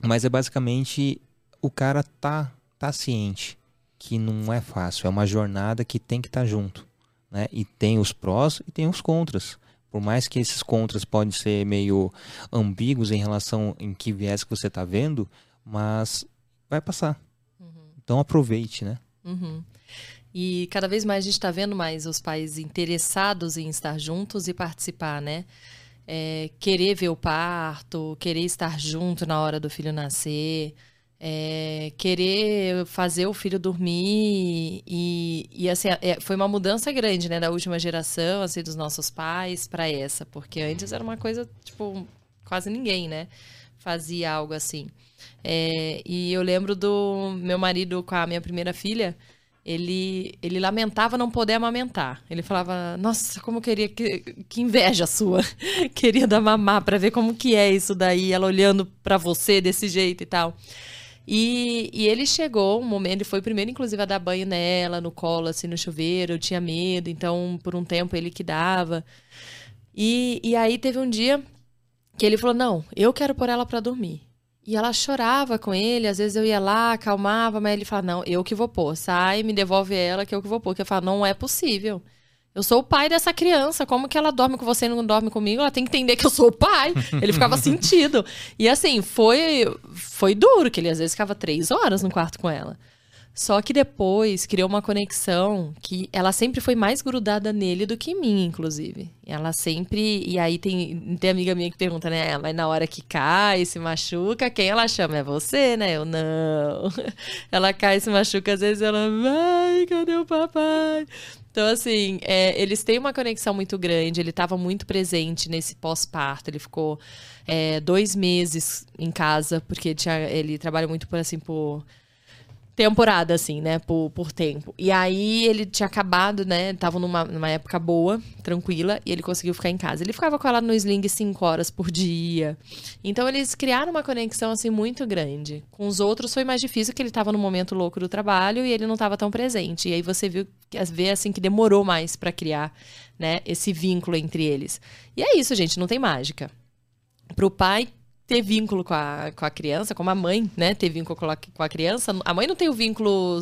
Mas é basicamente o cara tá tá ciente que não é fácil, é uma jornada que tem que estar tá junto, né? E tem os prós e tem os contras. Por mais que esses contras podem ser meio ambíguos em relação em que viés que você está vendo, mas vai passar. Uhum. Então aproveite, né? Uhum. E cada vez mais a gente está vendo mais os pais interessados em estar juntos e participar, né? É, querer ver o parto, querer estar junto na hora do filho nascer, é, querer fazer o filho dormir e, e assim é, foi uma mudança grande, né, da última geração, assim, dos nossos pais para essa, porque antes era uma coisa tipo quase ninguém, né? Fazia algo assim. É, e eu lembro do meu marido com a minha primeira filha, ele, ele lamentava não poder amamentar. Ele falava, nossa, como queria, que, que inveja sua. queria dar mamar para ver como que é isso daí, ela olhando para você desse jeito e tal. E, e, ele chegou um momento, ele foi o primeiro, inclusive, a dar banho nela, no colo, assim, no chuveiro. Eu tinha medo, então, por um tempo, ele que dava. E, e aí teve um dia que ele falou: Não, eu quero pôr ela para dormir. E ela chorava com ele, às vezes eu ia lá, acalmava, mas ele falava: Não, eu que vou pôr, sai, me devolve ela, que eu que vou pôr. Que eu falava: Não é possível. Eu sou o pai dessa criança. Como que ela dorme com você e não dorme comigo? Ela tem que entender que eu sou o pai. Ele ficava sentido. E assim, foi, foi duro, que ele às vezes ficava três horas no quarto com ela. Só que depois criou uma conexão que ela sempre foi mais grudada nele do que em mim, inclusive. Ela sempre. E aí tem, tem amiga minha que pergunta, né? Mas na hora que cai, se machuca, quem ela chama? É você, né? Eu não. Ela cai, se machuca, às vezes ela. Vai, cadê o papai? Então, assim, é, eles têm uma conexão muito grande. Ele estava muito presente nesse pós-parto. Ele ficou é, dois meses em casa, porque tinha, ele trabalha muito por assim por temporada, assim, né? Por, por tempo. E aí ele tinha acabado, né? Tava numa, numa época boa, tranquila, e ele conseguiu ficar em casa. Ele ficava com ela no sling cinco horas por dia. Então eles criaram uma conexão, assim, muito grande. Com os outros foi mais difícil, que ele tava no momento louco do trabalho e ele não tava tão presente. E aí você viu, vê, assim, que demorou mais para criar, né? Esse vínculo entre eles. E é isso, gente, não tem mágica. Pro pai ter vínculo com a, com a criança, como a mãe, né, ter vínculo com a, com a criança. A mãe não tem o vínculo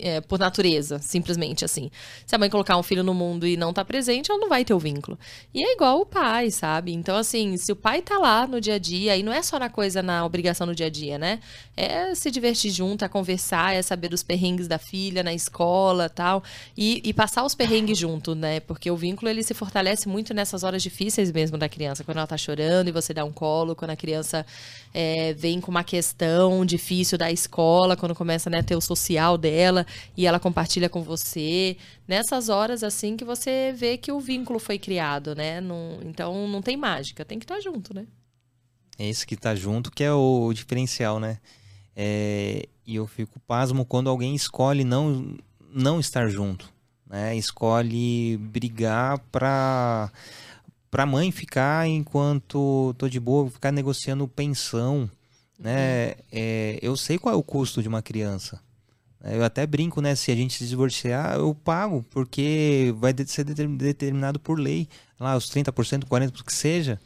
é, por natureza, simplesmente assim. Se a mãe colocar um filho no mundo e não tá presente, ela não vai ter o vínculo. E é igual o pai, sabe? Então, assim, se o pai tá lá no dia a dia, e não é só na coisa, na obrigação no dia a dia, né? É se divertir junto, é conversar, é saber dos perrengues da filha na escola tal. E, e passar os perrengues junto, né? Porque o vínculo, ele se fortalece muito nessas horas difíceis mesmo da criança. Quando ela tá chorando e você dá um colo, quando a criança criança é, vem com uma questão difícil da escola, quando começa né, a ter o social dela e ela compartilha com você. Nessas horas, assim, que você vê que o vínculo foi criado, né? Não, então, não tem mágica, tem que estar junto, né? É isso que tá junto que é o diferencial, né? É, e eu fico pasmo quando alguém escolhe não, não estar junto, né? Escolhe brigar para para a mãe ficar enquanto tô de boa, ficar negociando pensão, né? É, eu sei qual é o custo de uma criança. É, eu até brinco, né? Se a gente se divorciar, eu pago, porque vai ser determinado por lei. Lá, os 30%, 40%, que seja.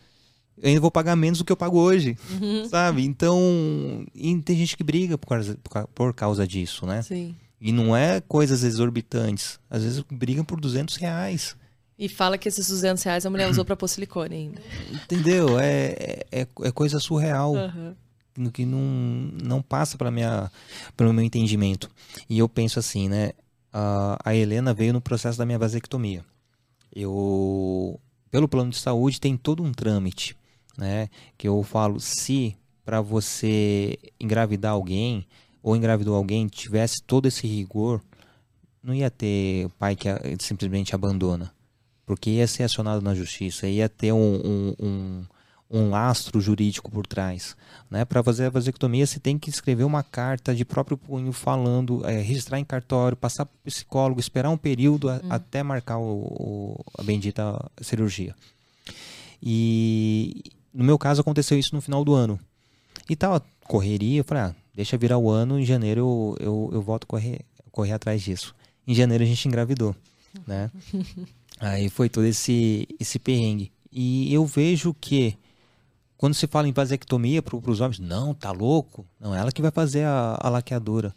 Eu ainda vou pagar menos do que eu pago hoje, uhum. sabe? Então, tem gente que briga por causa, por causa disso, né? Sim. E não é coisas exorbitantes. Às vezes brigam por 200 reais. E fala que esses 200 reais a mulher usou para pôr silicone ainda. Entendeu? É, é, é coisa surreal. Uhum. Que não, não passa para minha pelo meu entendimento. E eu penso assim, né? A, a Helena veio no processo da minha vasectomia. Eu, pelo plano de saúde, tem todo um trâmite, né? Que eu falo, se para você engravidar alguém ou engravidou alguém tivesse todo esse rigor, não ia ter pai que simplesmente abandona porque ia ser acionado na justiça, ia ter um, um, um, um lastro jurídico por trás. Né? Para fazer a vasectomia, você tem que escrever uma carta de próprio punho falando, é, registrar em cartório, passar para o psicólogo, esperar um período a, hum. até marcar o, o, a bendita cirurgia. E no meu caso aconteceu isso no final do ano. E tal, correria, eu falei, ah, deixa virar o ano, em janeiro eu, eu, eu volto a correr, correr atrás disso. Em janeiro a gente engravidou, né? Aí foi todo esse, esse perrengue. E eu vejo que quando se fala em vasectomia para os homens, não, tá louco? Não, ela que vai fazer a, a laqueadura.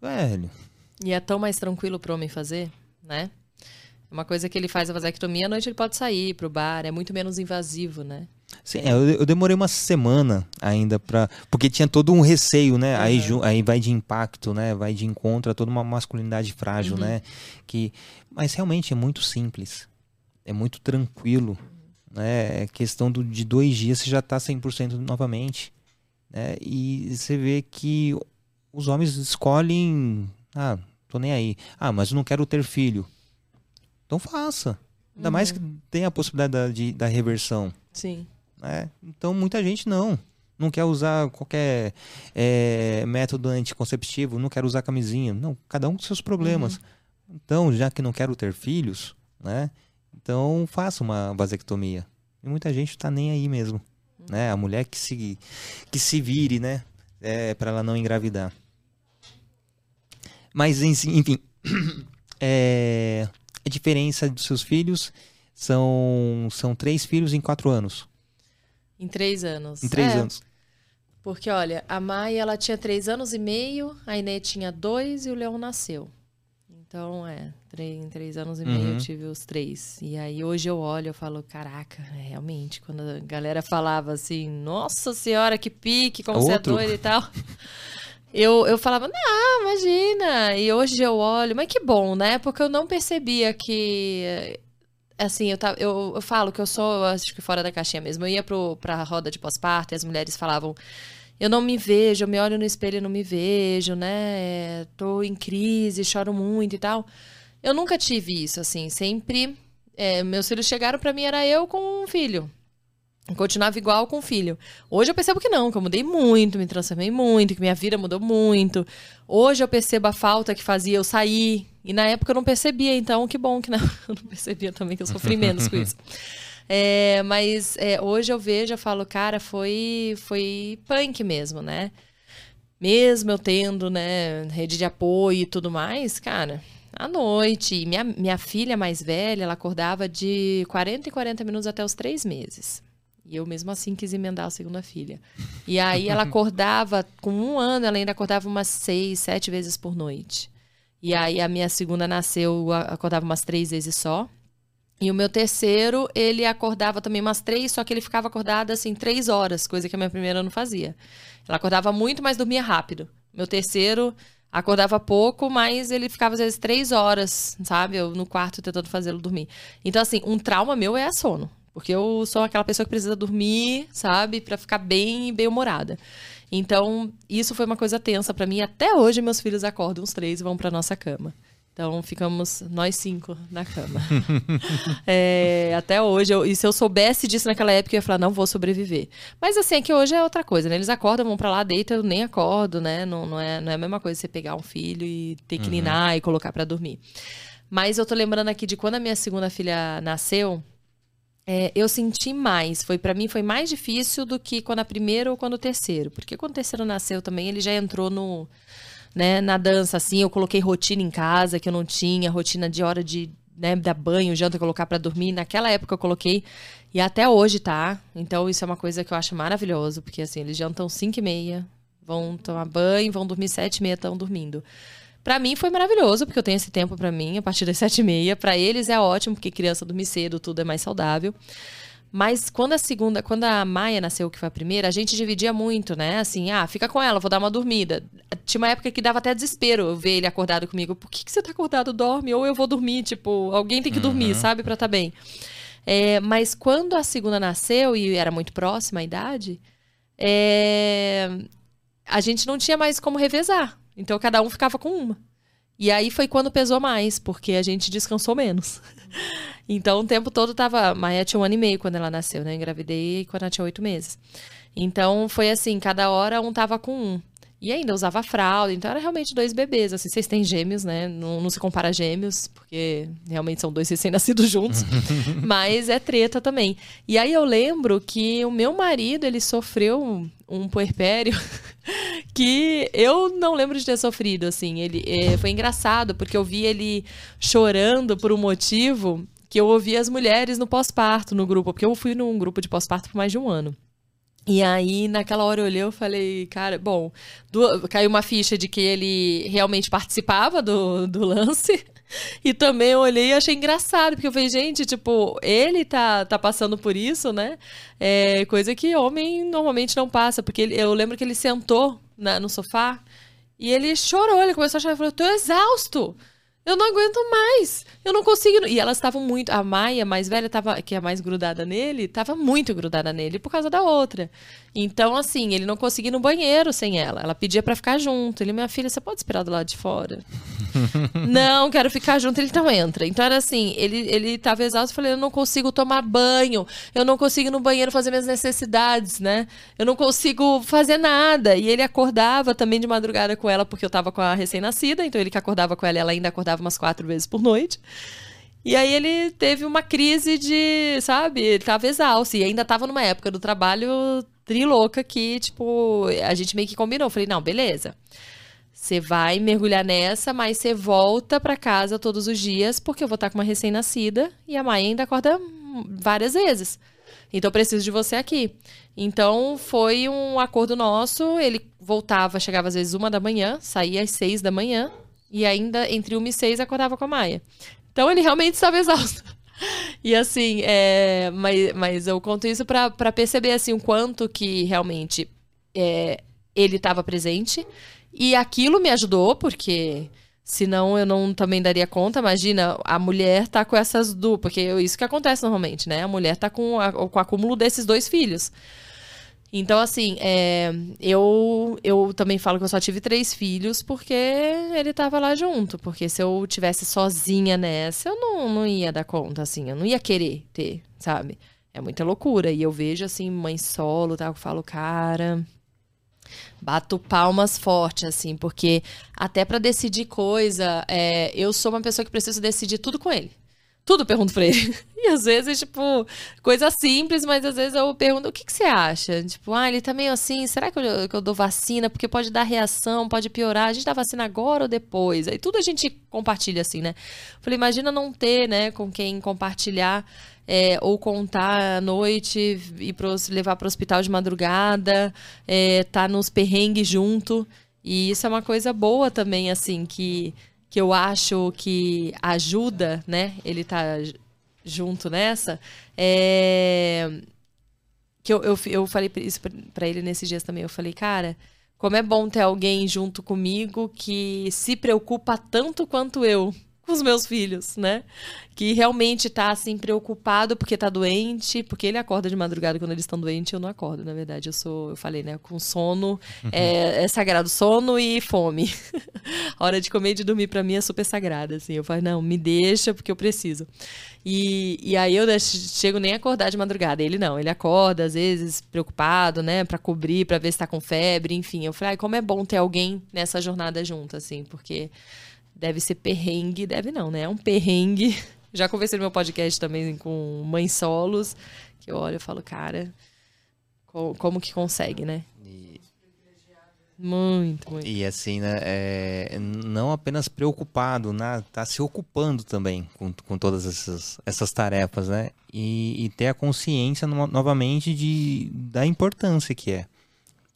Velho. E é tão mais tranquilo para o homem fazer, né? Uma coisa que ele faz a vasectomia, à noite ele pode sair para o bar, é muito menos invasivo, né? Sim, é, eu, eu, demorei uma semana ainda para porque tinha todo um receio, né? Uhum. Aí, aí vai de impacto, né? Vai de encontro a toda uma masculinidade frágil, uhum. né? Que, mas realmente é muito simples, é muito tranquilo, né? É questão do, de dois dias você já está 100% novamente, né? E você vê que os homens escolhem, ah, tô nem aí, ah, mas não quero ter filho, então faça. Ainda uhum. mais que tem a possibilidade da, de, da reversão. Sim. Né? Então, muita gente não. Não quer usar qualquer é, método anticonceptivo, não quer usar camisinha. Não, cada um com seus problemas. Uhum. Então, já que não quero ter filhos, né? Então, faça uma vasectomia. E muita gente está nem aí mesmo. Né? A mulher que se, que se vire, né? É, para ela não engravidar. Mas, enfim, é, a diferença dos seus filhos são, são três filhos em quatro anos. Em três anos. Em três é, anos. Porque, olha, a Maia, ela tinha três anos e meio, a Inê tinha dois e o Leão nasceu. Então, é, três, em três anos e meio uhum. eu tive os três. E aí, hoje eu olho e falo, caraca, é, realmente, quando a galera falava assim, nossa senhora, que pique, como você é doida e tal... eu, eu falava, não, imagina. E hoje eu olho, mas que bom, né? Porque eu não percebia que. Assim, eu, tava, eu, eu falo que eu sou, acho que fora da caixinha mesmo. Eu ia pro, pra roda de pós-parto e as mulheres falavam. Eu não me vejo, eu me olho no espelho e não me vejo, né? Tô em crise, choro muito e tal. Eu nunca tive isso, assim. Sempre. É, meus filhos chegaram para mim, era eu com um filho. Continuava igual com o filho. Hoje eu percebo que não, que eu mudei muito, me transformei muito, que minha vida mudou muito. Hoje eu percebo a falta que fazia eu sair. E na época eu não percebia, então que bom que não, eu não percebia também, que eu sofri menos com isso. É, mas é, hoje eu vejo, eu falo, cara, foi, foi punk mesmo, né? Mesmo eu tendo, né, rede de apoio e tudo mais, cara, à noite. Minha, minha filha mais velha, ela acordava de 40 e 40 minutos até os três meses. E eu mesmo assim quis emendar a segunda filha. E aí ela acordava, com um ano, ela ainda acordava umas seis, sete vezes por noite. E aí a minha segunda nasceu, acordava umas três vezes só. E o meu terceiro, ele acordava também umas três, só que ele ficava acordado assim três horas, coisa que a minha primeira não fazia. Ela acordava muito, mas dormia rápido. Meu terceiro acordava pouco, mas ele ficava às vezes três horas, sabe? Eu no quarto tentando fazê-lo dormir. Então, assim, um trauma meu é sono. Porque eu sou aquela pessoa que precisa dormir, sabe, para ficar bem e bem humorada. Então, isso foi uma coisa tensa para mim. Até hoje, meus filhos acordam os três e vão para nossa cama. Então, ficamos nós cinco na cama. é, até hoje. Eu, e se eu soubesse disso naquela época, eu ia falar, não vou sobreviver. Mas, assim, é que hoje é outra coisa, né? Eles acordam, vão para lá, deitam, eu nem acordo, né? Não, não, é, não é a mesma coisa você pegar um filho e ter que uhum. ninar e colocar para dormir. Mas eu tô lembrando aqui de quando a minha segunda filha nasceu, é, eu senti mais. Foi para mim foi mais difícil do que quando a primeira ou quando o terceiro, porque quando o terceiro nasceu também ele já entrou no, né, na dança assim. Eu coloquei rotina em casa que eu não tinha, rotina de hora de né, dar banho, janta, colocar para dormir. Naquela época eu coloquei e até hoje tá. Então isso é uma coisa que eu acho maravilhoso, porque assim eles jantam cinco e meia, vão tomar banho, vão dormir sete e meia, estão dormindo. Para mim foi maravilhoso, porque eu tenho esse tempo para mim, a partir das sete e meia. Para eles é ótimo, porque criança dormir cedo, tudo é mais saudável. Mas quando a segunda, quando a Maia nasceu, que foi a primeira, a gente dividia muito, né? Assim, ah, fica com ela, vou dar uma dormida. Tinha uma época que dava até desespero ver ele acordado comigo. Por que, que você tá acordado? Dorme. Ou eu vou dormir, tipo, alguém tem que uhum. dormir, sabe? Pra estar tá bem. É, mas quando a segunda nasceu, e era muito próxima a idade, é, a gente não tinha mais como revezar. Então cada um ficava com uma. E aí foi quando pesou mais, porque a gente descansou menos. então o tempo todo tava. Maia tinha um ano e meio quando ela nasceu, né? Eu engravidei quando ela tinha oito meses. Então foi assim, cada hora um tava com um. E ainda usava fralda, então era realmente dois bebês. Assim, vocês têm gêmeos, né? Não, não se compara gêmeos, porque realmente são dois recém-nascidos juntos. mas é treta também. E aí eu lembro que o meu marido, ele sofreu um, um puerpério que eu não lembro de ter sofrido, assim. Ele é, foi engraçado, porque eu vi ele chorando por um motivo que eu ouvi as mulheres no pós-parto, no grupo, porque eu fui num grupo de pós-parto por mais de um ano. E aí, naquela hora eu olhei e falei, cara, bom, do, caiu uma ficha de que ele realmente participava do, do lance. E também eu olhei e achei engraçado, porque eu falei, gente, tipo, ele tá, tá passando por isso, né? É coisa que homem normalmente não passa, porque ele, eu lembro que ele sentou na, no sofá e ele chorou, ele começou a chorar, falou, tô exausto. Eu não aguento mais. Eu não consigo. E elas estavam muito. A Maia, mais velha, tava, que é mais grudada nele, estava muito grudada nele por causa da outra. Então, assim, ele não conseguia ir no banheiro sem ela. Ela pedia para ficar junto. Ele, minha filha, você pode esperar do lado de fora? não, quero ficar junto. Ele não entra. Então era assim, ele, ele tava exausto. Eu falei, eu não consigo tomar banho. Eu não consigo ir no banheiro fazer minhas necessidades, né? Eu não consigo fazer nada. E ele acordava também de madrugada com ela, porque eu tava com a recém-nascida. Então ele que acordava com ela, ela ainda acordava umas quatro vezes por noite. E aí ele teve uma crise de, sabe, ele tava exausto. E ainda tava numa época do trabalho trilouca que, tipo, a gente meio que combinou. falei, não, beleza. Você vai mergulhar nessa, mas você volta para casa todos os dias, porque eu vou estar com uma recém-nascida e a mãe ainda acorda várias vezes. Então eu preciso de você aqui. Então foi um acordo nosso. Ele voltava, chegava às vezes uma da manhã, saía às seis da manhã, e ainda entre uma e seis acordava com a Maia. Então ele realmente estava exausto. E assim, é, mas, mas eu conto isso para perceber assim, o quanto que realmente é, ele estava presente. E aquilo me ajudou, porque senão eu não também daria conta. Imagina, a mulher tá com essas duas, porque isso que acontece normalmente, né? A mulher tá com, a, com o acúmulo desses dois filhos. Então, assim, é, eu, eu também falo que eu só tive três filhos porque ele estava lá junto. Porque se eu tivesse sozinha nessa, eu não, não ia dar conta, assim. Eu não ia querer ter, sabe? É muita loucura. E eu vejo, assim, mãe solo, tá? Eu falo, cara. Bato palmas forte, assim, porque até para decidir coisa, é, eu sou uma pessoa que preciso decidir tudo com ele. Tudo pergunto pra ele. E às vezes, tipo, coisa simples, mas às vezes eu pergunto, o que, que você acha? Tipo, ah, ele tá meio assim, será que eu, que eu dou vacina? Porque pode dar reação, pode piorar. A gente dá vacina agora ou depois? Aí tudo a gente compartilha assim, né? Falei, imagina não ter, né, com quem compartilhar é, ou contar à noite e pros, levar para o hospital de madrugada, é, tá nos perrengues junto. E isso é uma coisa boa também, assim, que que eu acho que ajuda, né? Ele tá junto nessa. É... Que eu, eu, eu falei isso para ele nesses dias também. Eu falei, cara, como é bom ter alguém junto comigo que se preocupa tanto quanto eu com os meus filhos, né? Que realmente tá assim preocupado porque tá doente, porque ele acorda de madrugada quando eles estão doentes, eu não acordo, na verdade. Eu sou, eu falei, né, com sono, uhum. é, é, sagrado sono e fome. a hora de comer e de dormir para mim é super sagrada, assim. Eu falo, não, me deixa porque eu preciso. E, e aí eu chego nem a acordar de madrugada. Ele não, ele acorda às vezes preocupado, né, para cobrir, para ver se tá com febre, enfim. Eu falei, como é bom ter alguém nessa jornada junto, assim, porque deve ser perrengue, deve não, né? É um perrengue. Já conversei no meu podcast também com mães solos, que eu olho e falo, cara, como que consegue, né? E... Muito, muito. E assim, né? É, não apenas preocupado, né? Tá se ocupando também com, com todas essas, essas tarefas, né? E, e ter a consciência no, novamente de, da importância que é.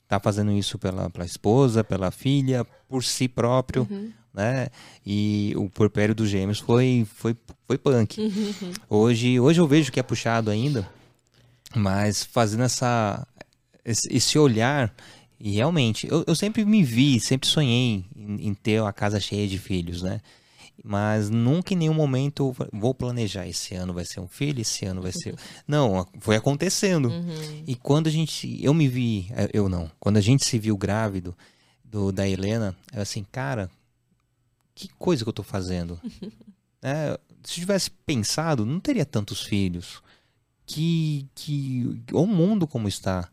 Tá fazendo isso pela, pela esposa, pela filha, por si próprio. Uhum né? E o porpério dos gêmeos foi, foi, foi punk. Uhum. Hoje, hoje eu vejo que é puxado ainda, mas fazendo essa, esse olhar, e realmente, eu, eu sempre me vi, sempre sonhei em, em ter uma casa cheia de filhos, né? mas nunca em nenhum momento vou planejar esse ano vai ser um filho, esse ano vai ser. Não, foi acontecendo. Uhum. E quando a gente. Eu me vi, eu não, quando a gente se viu grávido do, da Helena, eu assim, cara, que coisa que eu estou fazendo? é, se eu tivesse pensado, não teria tantos filhos. Que, que o mundo como está,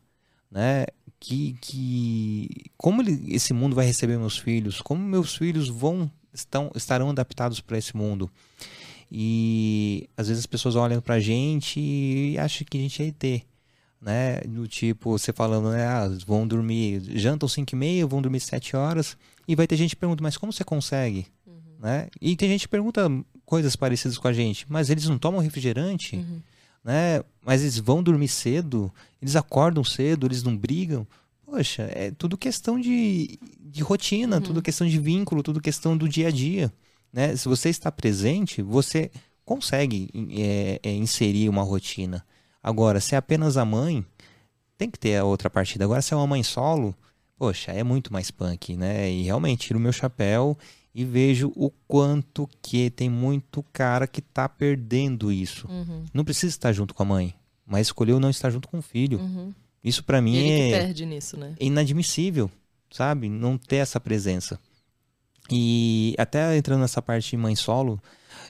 né? Que, que como ele, esse mundo vai receber meus filhos? Como meus filhos vão estão estarão adaptados para esse mundo? E às vezes as pessoas olham para a gente e acham que a gente é ET né? Do tipo, você falando, né? Ah, vão dormir, jantam 5 e meia, vão dormir 7 horas. E vai ter gente que pergunta, mas como você consegue? Uhum. Né? E tem gente que pergunta coisas parecidas com a gente, mas eles não tomam refrigerante, uhum. né? Mas eles vão dormir cedo, eles acordam cedo, eles não brigam. Poxa, é tudo questão de, de rotina, uhum. tudo questão de vínculo, tudo questão do dia a dia. Né? Se você está presente, você consegue é, é, inserir uma rotina. Agora, se é apenas a mãe, tem que ter a outra partida. Agora, se é uma mãe solo, poxa, é muito mais punk, né? E realmente tiro o meu chapéu e vejo o quanto que tem muito cara que tá perdendo isso. Uhum. Não precisa estar junto com a mãe, mas escolheu não estar junto com o filho. Uhum. Isso para mim é, nisso, né? é inadmissível, sabe? Não ter essa presença. E até entrando nessa parte de mãe solo,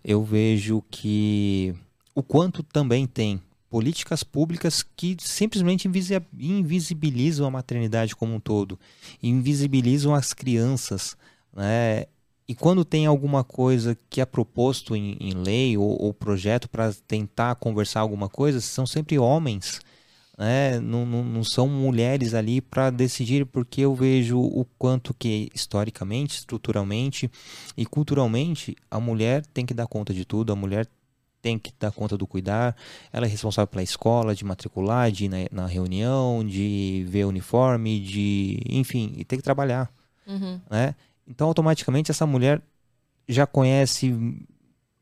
eu vejo que o quanto também tem políticas públicas que simplesmente invisi- invisibilizam a maternidade como um todo, invisibilizam as crianças, né? E quando tem alguma coisa que é proposto em, em lei ou, ou projeto para tentar conversar alguma coisa, são sempre homens, né? Não, não, não são mulheres ali para decidir, porque eu vejo o quanto que historicamente, estruturalmente e culturalmente a mulher tem que dar conta de tudo, a mulher tem que dar conta do cuidar, ela é responsável pela escola, de matricular, de ir na, na reunião, de ver uniforme, de enfim, e tem que trabalhar Uhum. né? Então, automaticamente, essa mulher já conhece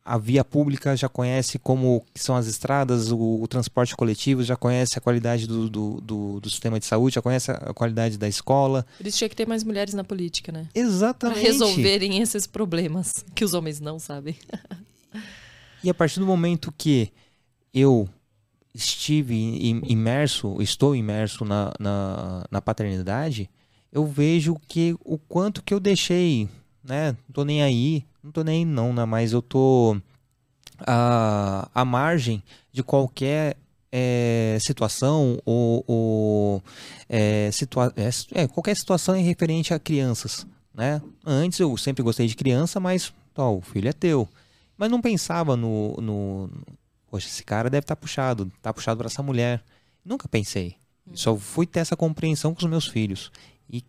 a via pública, já conhece como são as estradas, o, o transporte coletivo, já conhece a qualidade do, do, do, do sistema de saúde, já conhece a qualidade da escola. Por isso tinha que ter mais mulheres na política, né? Exatamente. resolverem esses problemas que os homens não sabem. E a partir do momento que eu estive im- imerso, estou imerso na, na, na paternidade, eu vejo que o quanto que eu deixei, né? Não tô nem aí, não tô nem não, né? Mas eu tô à, à margem de qualquer eh, situação ou, ou eh, situa é, é, qualquer situação em referente a crianças, né? Antes eu sempre gostei de criança, mas ó, o filho é teu. Mas não pensava no, no poxa, esse cara deve estar puxado, tá puxado para essa mulher. Nunca pensei. Só fui ter essa compreensão com os meus filhos. E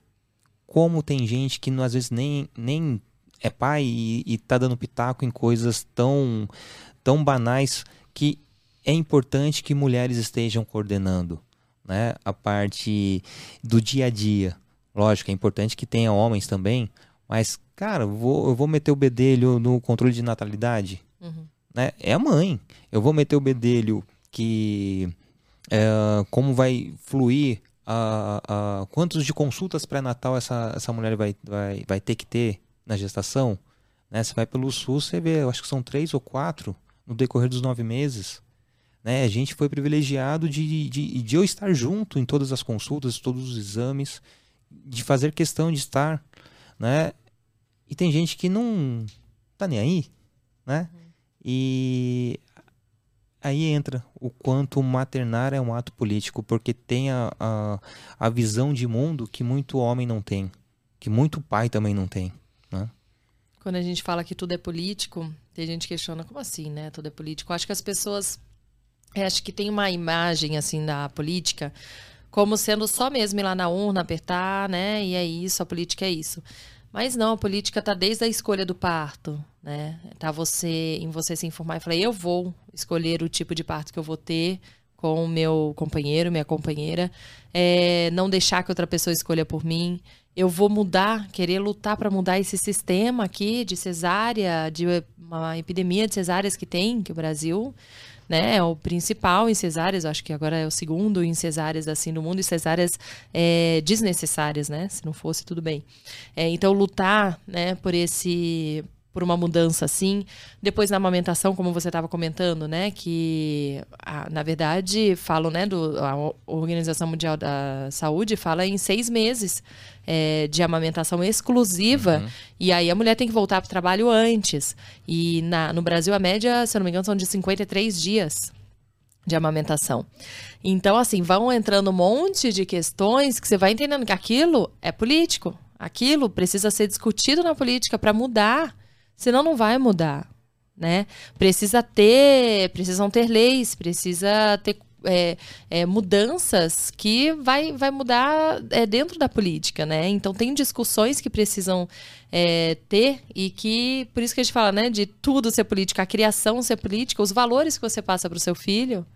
como tem gente que às vezes nem, nem é pai e, e tá dando pitaco em coisas tão, tão banais que é importante que mulheres estejam coordenando, né? A parte do dia a dia. Lógico, é importante que tenha homens também, mas, cara, eu vou, eu vou meter o bedelho no controle de natalidade, Uhum. né? É a mãe. Eu vou meter o bedelho que é, como vai fluir a, a quantos de consultas pré-natal essa, essa mulher vai, vai, vai ter que ter na gestação, né? Você vai pelo SUS, você vê, eu acho que são três ou quatro no decorrer dos nove meses. Né? A gente foi privilegiado de, de, de eu estar junto em todas as consultas, todos os exames, de fazer questão de estar, né? E tem gente que não tá nem aí, né? E aí entra o quanto maternar é um ato político, porque tem a, a, a visão de mundo que muito homem não tem, que muito pai também não tem. Né? Quando a gente fala que tudo é político, tem gente que questiona, como assim, né? Tudo é político. Acho que as pessoas. é, acho que tem uma imagem, assim, da política como sendo só mesmo ir lá na urna, apertar, né? E é isso, a política é isso. Mas não, a política tá desde a escolha do parto, né? Tá você em você se informar e falar, eu vou escolher o tipo de parto que eu vou ter com o meu companheiro, minha companheira, é, não deixar que outra pessoa escolha por mim. Eu vou mudar, querer lutar para mudar esse sistema aqui de cesárea, de uma epidemia de cesáreas que tem, que o Brasil né, é o principal em cesáreas, acho que agora é o segundo em cesáreas assim no mundo, e cesáreas é, desnecessárias, né? Se não fosse, tudo bem. É, então, lutar né, por esse por uma mudança assim. Depois na amamentação, como você estava comentando, né, que a, na verdade falam, né, do a Organização Mundial da Saúde fala em seis meses é, de amamentação exclusiva Uhum. e aí a mulher tem que voltar para o trabalho antes. E na, no Brasil a média, se eu não me engano, são de 53 dias de amamentação. Então, assim, vão entrando um monte de questões que você vai entendendo que aquilo é político. Aquilo precisa ser discutido na política para mudar. Senão não vai mudar, né? Precisa ter, precisam ter leis, precisa ter é, é, mudanças que vai, vai mudar é, dentro da política, né? Então tem discussões que precisam é, ter e que por isso que a gente fala, né, de tudo ser política, a criação ser política, os valores que você passa para o seu filho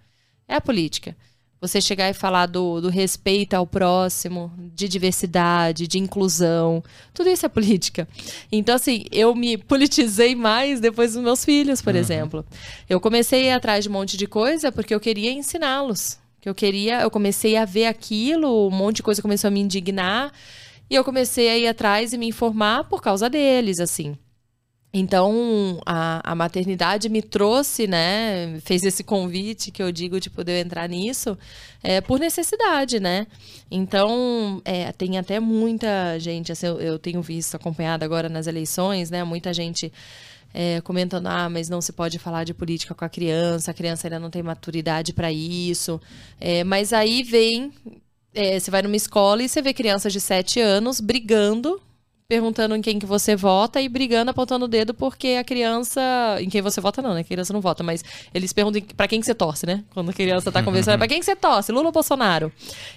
é a política. Você chegar e falar do, do respeito ao próximo, de diversidade, de inclusão, tudo isso é política. Então, assim, eu me politizei mais depois dos meus filhos, por exemplo. Eu comecei a ir atrás de um monte de coisa porque eu queria ensiná-los. Que eu queria, eu comecei a ver aquilo, um monte de coisa começou a me indignar. E eu comecei a ir atrás e me informar por causa deles, assim. Então, a, a, maternidade me trouxe, né? Fez esse convite que eu digo de poder entrar nisso é, por necessidade, né? Então, é, tem até muita gente, assim, eu, eu tenho visto, acompanhado agora nas eleições, né? Muita gente é, comentando, ah, mas não se pode falar de política com a criança, a criança ainda não tem maturidade para isso. É, mas aí vem, é, você vai numa escola e você vê crianças de 7 anos brigando perguntando em quem que você vota e brigando, apontando o dedo porque a criança. Em quem você vota, não, né? A criança não vota, mas eles perguntam para quem que você torce, né? Quando a criança tá conversando, para quem que você torce? Lula ou Bolsonaro?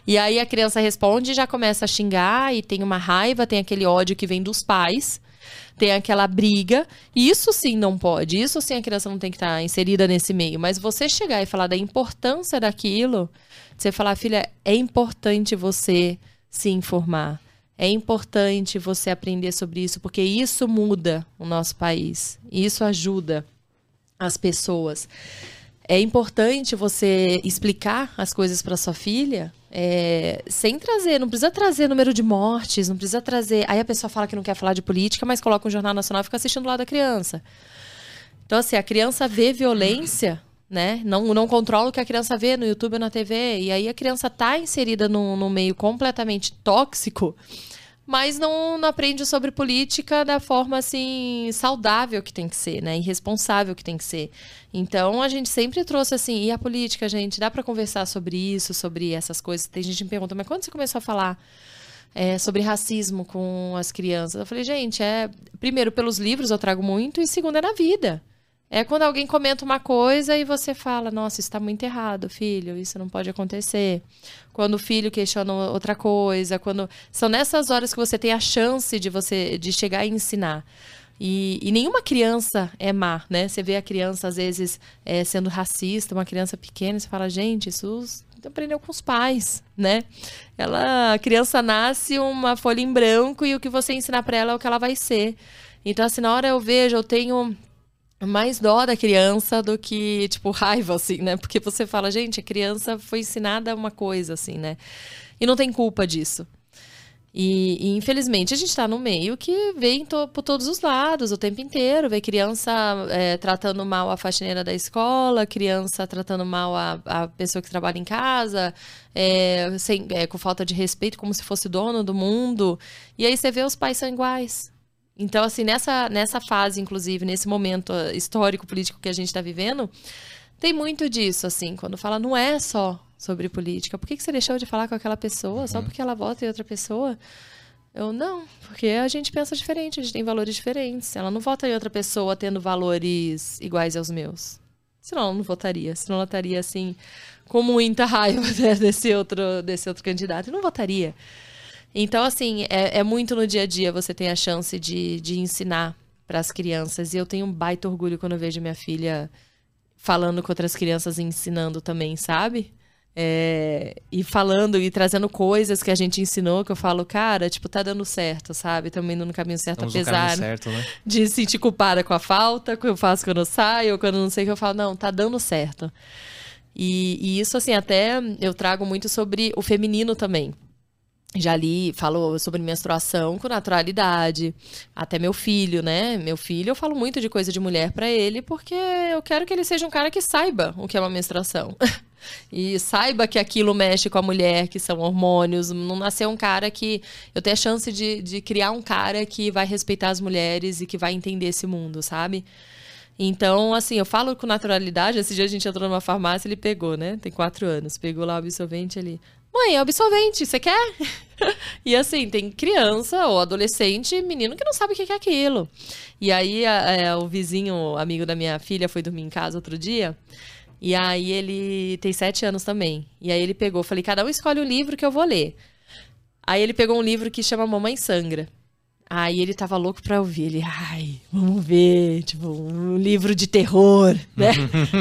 E aí a criança responde e já começa a xingar e tem uma raiva, tem aquele ódio que vem dos pais. Tem aquela briga, isso sim não pode, isso sim a criança não tem que estar tá inserida nesse meio. Mas você chegar e falar da importância daquilo, você falar, filha, é importante você se informar é importante você aprender sobre isso, porque isso muda o nosso país. Isso ajuda as pessoas. É importante você explicar as coisas para sua filha é, sem trazer, não precisa trazer número de mortes, não precisa trazer. Aí a pessoa fala que não quer falar de política, mas coloca um jornal nacional e fica assistindo lá da criança. Então, assim, a criança vê violência, né? Não, não controla o que a criança vê no YouTube ou na TV. E aí a criança está inserida num, num meio completamente tóxico mas não, não aprende sobre política da forma assim saudável que tem que ser, né? Irresponsável que tem que ser. Então a gente sempre trouxe assim, e a política, gente, dá para conversar sobre isso, sobre essas coisas. Tem gente que me pergunta, mas quando você começou a falar é, sobre racismo com as crianças? Eu falei, gente, é primeiro pelos livros eu trago muito e segundo é na vida. É quando alguém comenta uma coisa e você fala, nossa, isso está muito errado, filho, isso não pode acontecer. Quando o filho questiona outra coisa, quando são nessas horas que você tem a chance de você de chegar e ensinar. E, e nenhuma criança é má, né? Você vê a criança às vezes é, sendo racista, uma criança pequena, e você fala, gente, isso aprendeu com os pais, né? Ela, a criança nasce uma folha em branco e o que você ensinar para ela é o que ela vai ser. Então, assim, na hora eu vejo, eu tenho mais dó da criança do que, tipo, raiva, assim, né? Porque você fala, gente, a criança foi ensinada uma coisa, assim, né? E não tem culpa disso. E, e infelizmente, a gente está no meio que vem to, por todos os lados o tempo inteiro. Vê criança é, tratando mal a faxineira da escola, criança tratando mal a, a pessoa que trabalha em casa, é, sem, é, com falta de respeito, como se fosse dono do mundo. E aí você vê os pais são iguais. Então, assim, nessa, nessa fase, inclusive, nesse momento uh, histórico, político que a gente está vivendo, tem muito disso, assim, quando fala, não é só sobre política. Por que, que você deixou de falar com aquela pessoa só uhum. porque ela vota em outra pessoa? Eu não, porque a gente pensa diferente, a gente tem valores diferentes. Ela não vota em outra pessoa tendo valores iguais aos meus. Senão ela não votaria. Senão ela estaria assim, com muita raiva né, desse, outro, desse outro candidato. E não votaria. Então, assim, é, é muito no dia a dia você tem a chance de, de ensinar para as crianças. E eu tenho um baita orgulho quando eu vejo minha filha falando com outras crianças e ensinando também, sabe? É, e falando e trazendo coisas que a gente ensinou, que eu falo, cara, tipo, tá dando certo, sabe? Estamos indo no caminho certo, Estamos apesar certo, né? de sentir culpada com a falta, que eu faço quando eu saio, ou quando eu não sei o que eu falo, não, tá dando certo. E, e isso, assim, até eu trago muito sobre o feminino também já li, falou sobre menstruação com naturalidade. Até meu filho, né? Meu filho, eu falo muito de coisa de mulher para ele porque eu quero que ele seja um cara que saiba o que é uma menstruação. e saiba que aquilo mexe com a mulher, que são hormônios. Não nascer um cara que. Eu tenho a chance de, de criar um cara que vai respeitar as mulheres e que vai entender esse mundo, sabe? Então, assim, eu falo com naturalidade. Esse dia a gente entrou numa farmácia, ele pegou, né? Tem quatro anos. Pegou lá o absorvente ali. Mãe, é absorvente, você quer? e assim, tem criança ou adolescente, menino que não sabe o que é aquilo. E aí, a, é, o vizinho, amigo da minha filha, foi dormir em casa outro dia. E aí ele tem sete anos também. E aí ele pegou, falei, cada um escolhe o livro que eu vou ler. Aí ele pegou um livro que chama Mamãe Sangra. Aí ele tava louco pra ouvir. Ele, ai, vamos ver, tipo, um livro de terror, né?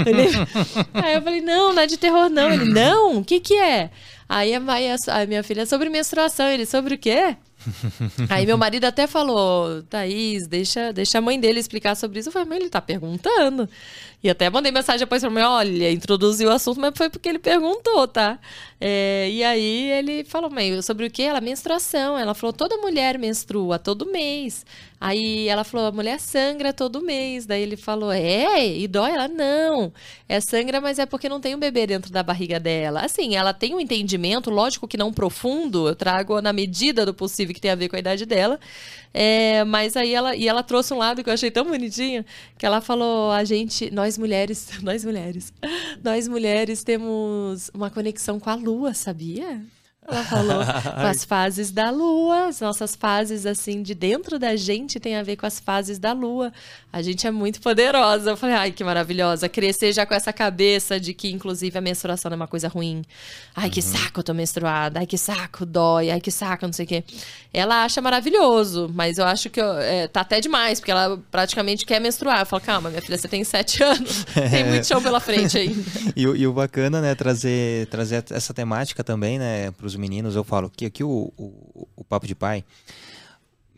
ele... Aí eu falei, não, não é de terror, não. Ele, não, o que que é? Aí a, Maia, a minha filha, sobre menstruação. Ele, sobre o quê? Aí meu marido até falou, Thaís, deixa, deixa a mãe dele explicar sobre isso. Eu falei, mas ele tá perguntando. E até mandei mensagem depois pra mim, olha, introduziu o assunto, mas foi porque ele perguntou, tá? É, e aí ele falou, meio sobre o que? Ela, menstruação. Ela falou, toda mulher menstrua todo mês. Aí ela falou, a mulher sangra todo mês. Daí ele falou, é? E dói? Ela, não. É sangra, mas é porque não tem um bebê dentro da barriga dela. Assim, ela tem um entendimento, lógico que não profundo, eu trago na medida do possível que tem a ver com a idade dela. É, mas aí ela, e ela trouxe um lado que eu achei tão bonitinho, que ela falou, a gente, nós mulheres, nós mulheres, nós mulheres temos uma conexão com a lua, sabia? Ela falou com as fases da lua, as nossas fases assim de dentro da gente tem a ver com as fases da lua. A gente é muito poderosa. Eu falei, ai, que maravilhosa. Crescer já com essa cabeça de que, inclusive, a menstruação é uma coisa ruim. Ai, que uhum. saco, eu tô menstruada. Ai, que saco, dói. Ai, que saco, não sei o quê. Ela acha maravilhoso, mas eu acho que eu, é, tá até demais, porque ela praticamente quer menstruar. Eu falo, calma, minha filha, você tem sete anos. Tem muito chão pela frente ainda. e, e, o bacana, né, trazer, trazer essa temática também, né, pros meninos. Eu falo que aqui o, o, o Papo de Pai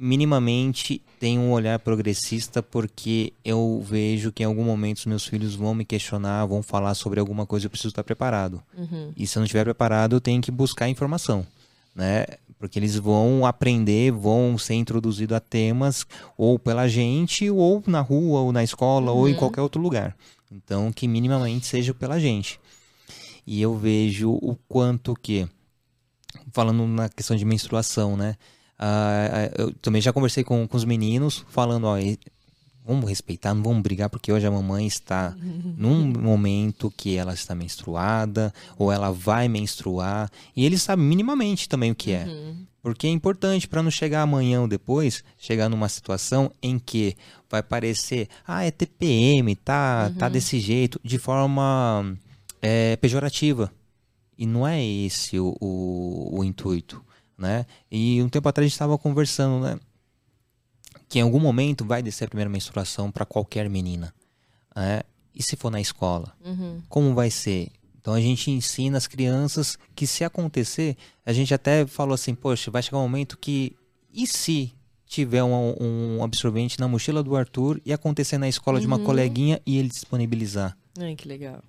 minimamente tem um olhar progressista porque eu vejo que em algum momento os meus filhos vão me questionar, vão falar sobre alguma coisa, eu preciso estar preparado. Uhum. E se eu não estiver preparado, eu tenho que buscar informação, né? Porque eles vão aprender, vão ser introduzidos a temas ou pela gente, ou na rua, ou na escola, uhum. ou em uhum. qualquer outro lugar. Então, que minimamente seja pela gente. E eu vejo o quanto que, falando na questão de menstruação, né? Uh, eu também já conversei com, com os meninos falando, ó, vamos respeitar, não vamos brigar, porque hoje a mamãe está num momento que ela está menstruada, ou ela vai menstruar, e eles sabem minimamente também o que é. Uhum. Porque é importante para não chegar amanhã ou depois, chegar numa situação em que vai parecer, ah, é TPM, tá, uhum. tá desse jeito, de forma é, pejorativa. E não é esse o, o, o intuito né? E um tempo atrás a gente estava conversando, né? Que em algum momento vai descer a primeira menstruação para qualquer menina. Né? E se for na escola? Uhum. Como vai ser? Então a gente ensina as crianças que se acontecer, a gente até falou assim, poxa, vai chegar um momento que e se tiver um, um absorvente na mochila do Arthur e acontecer na escola uhum. de uma uhum. coleguinha e ele disponibilizar? Ai, que legal.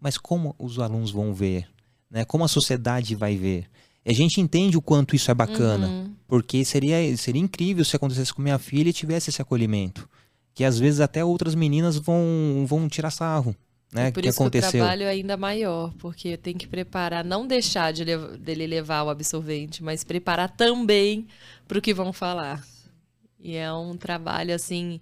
Mas como os alunos vão ver? Né? Como a sociedade vai ver? A gente entende o quanto isso é bacana, uhum. porque seria, seria incrível se acontecesse com minha filha e tivesse esse acolhimento. Que às vezes até outras meninas vão, vão tirar sarro. Né, por que isso aconteceu. que o trabalho é ainda maior, porque tem que preparar, não deixar de dele levar o absorvente, mas preparar também para o que vão falar. E é um trabalho assim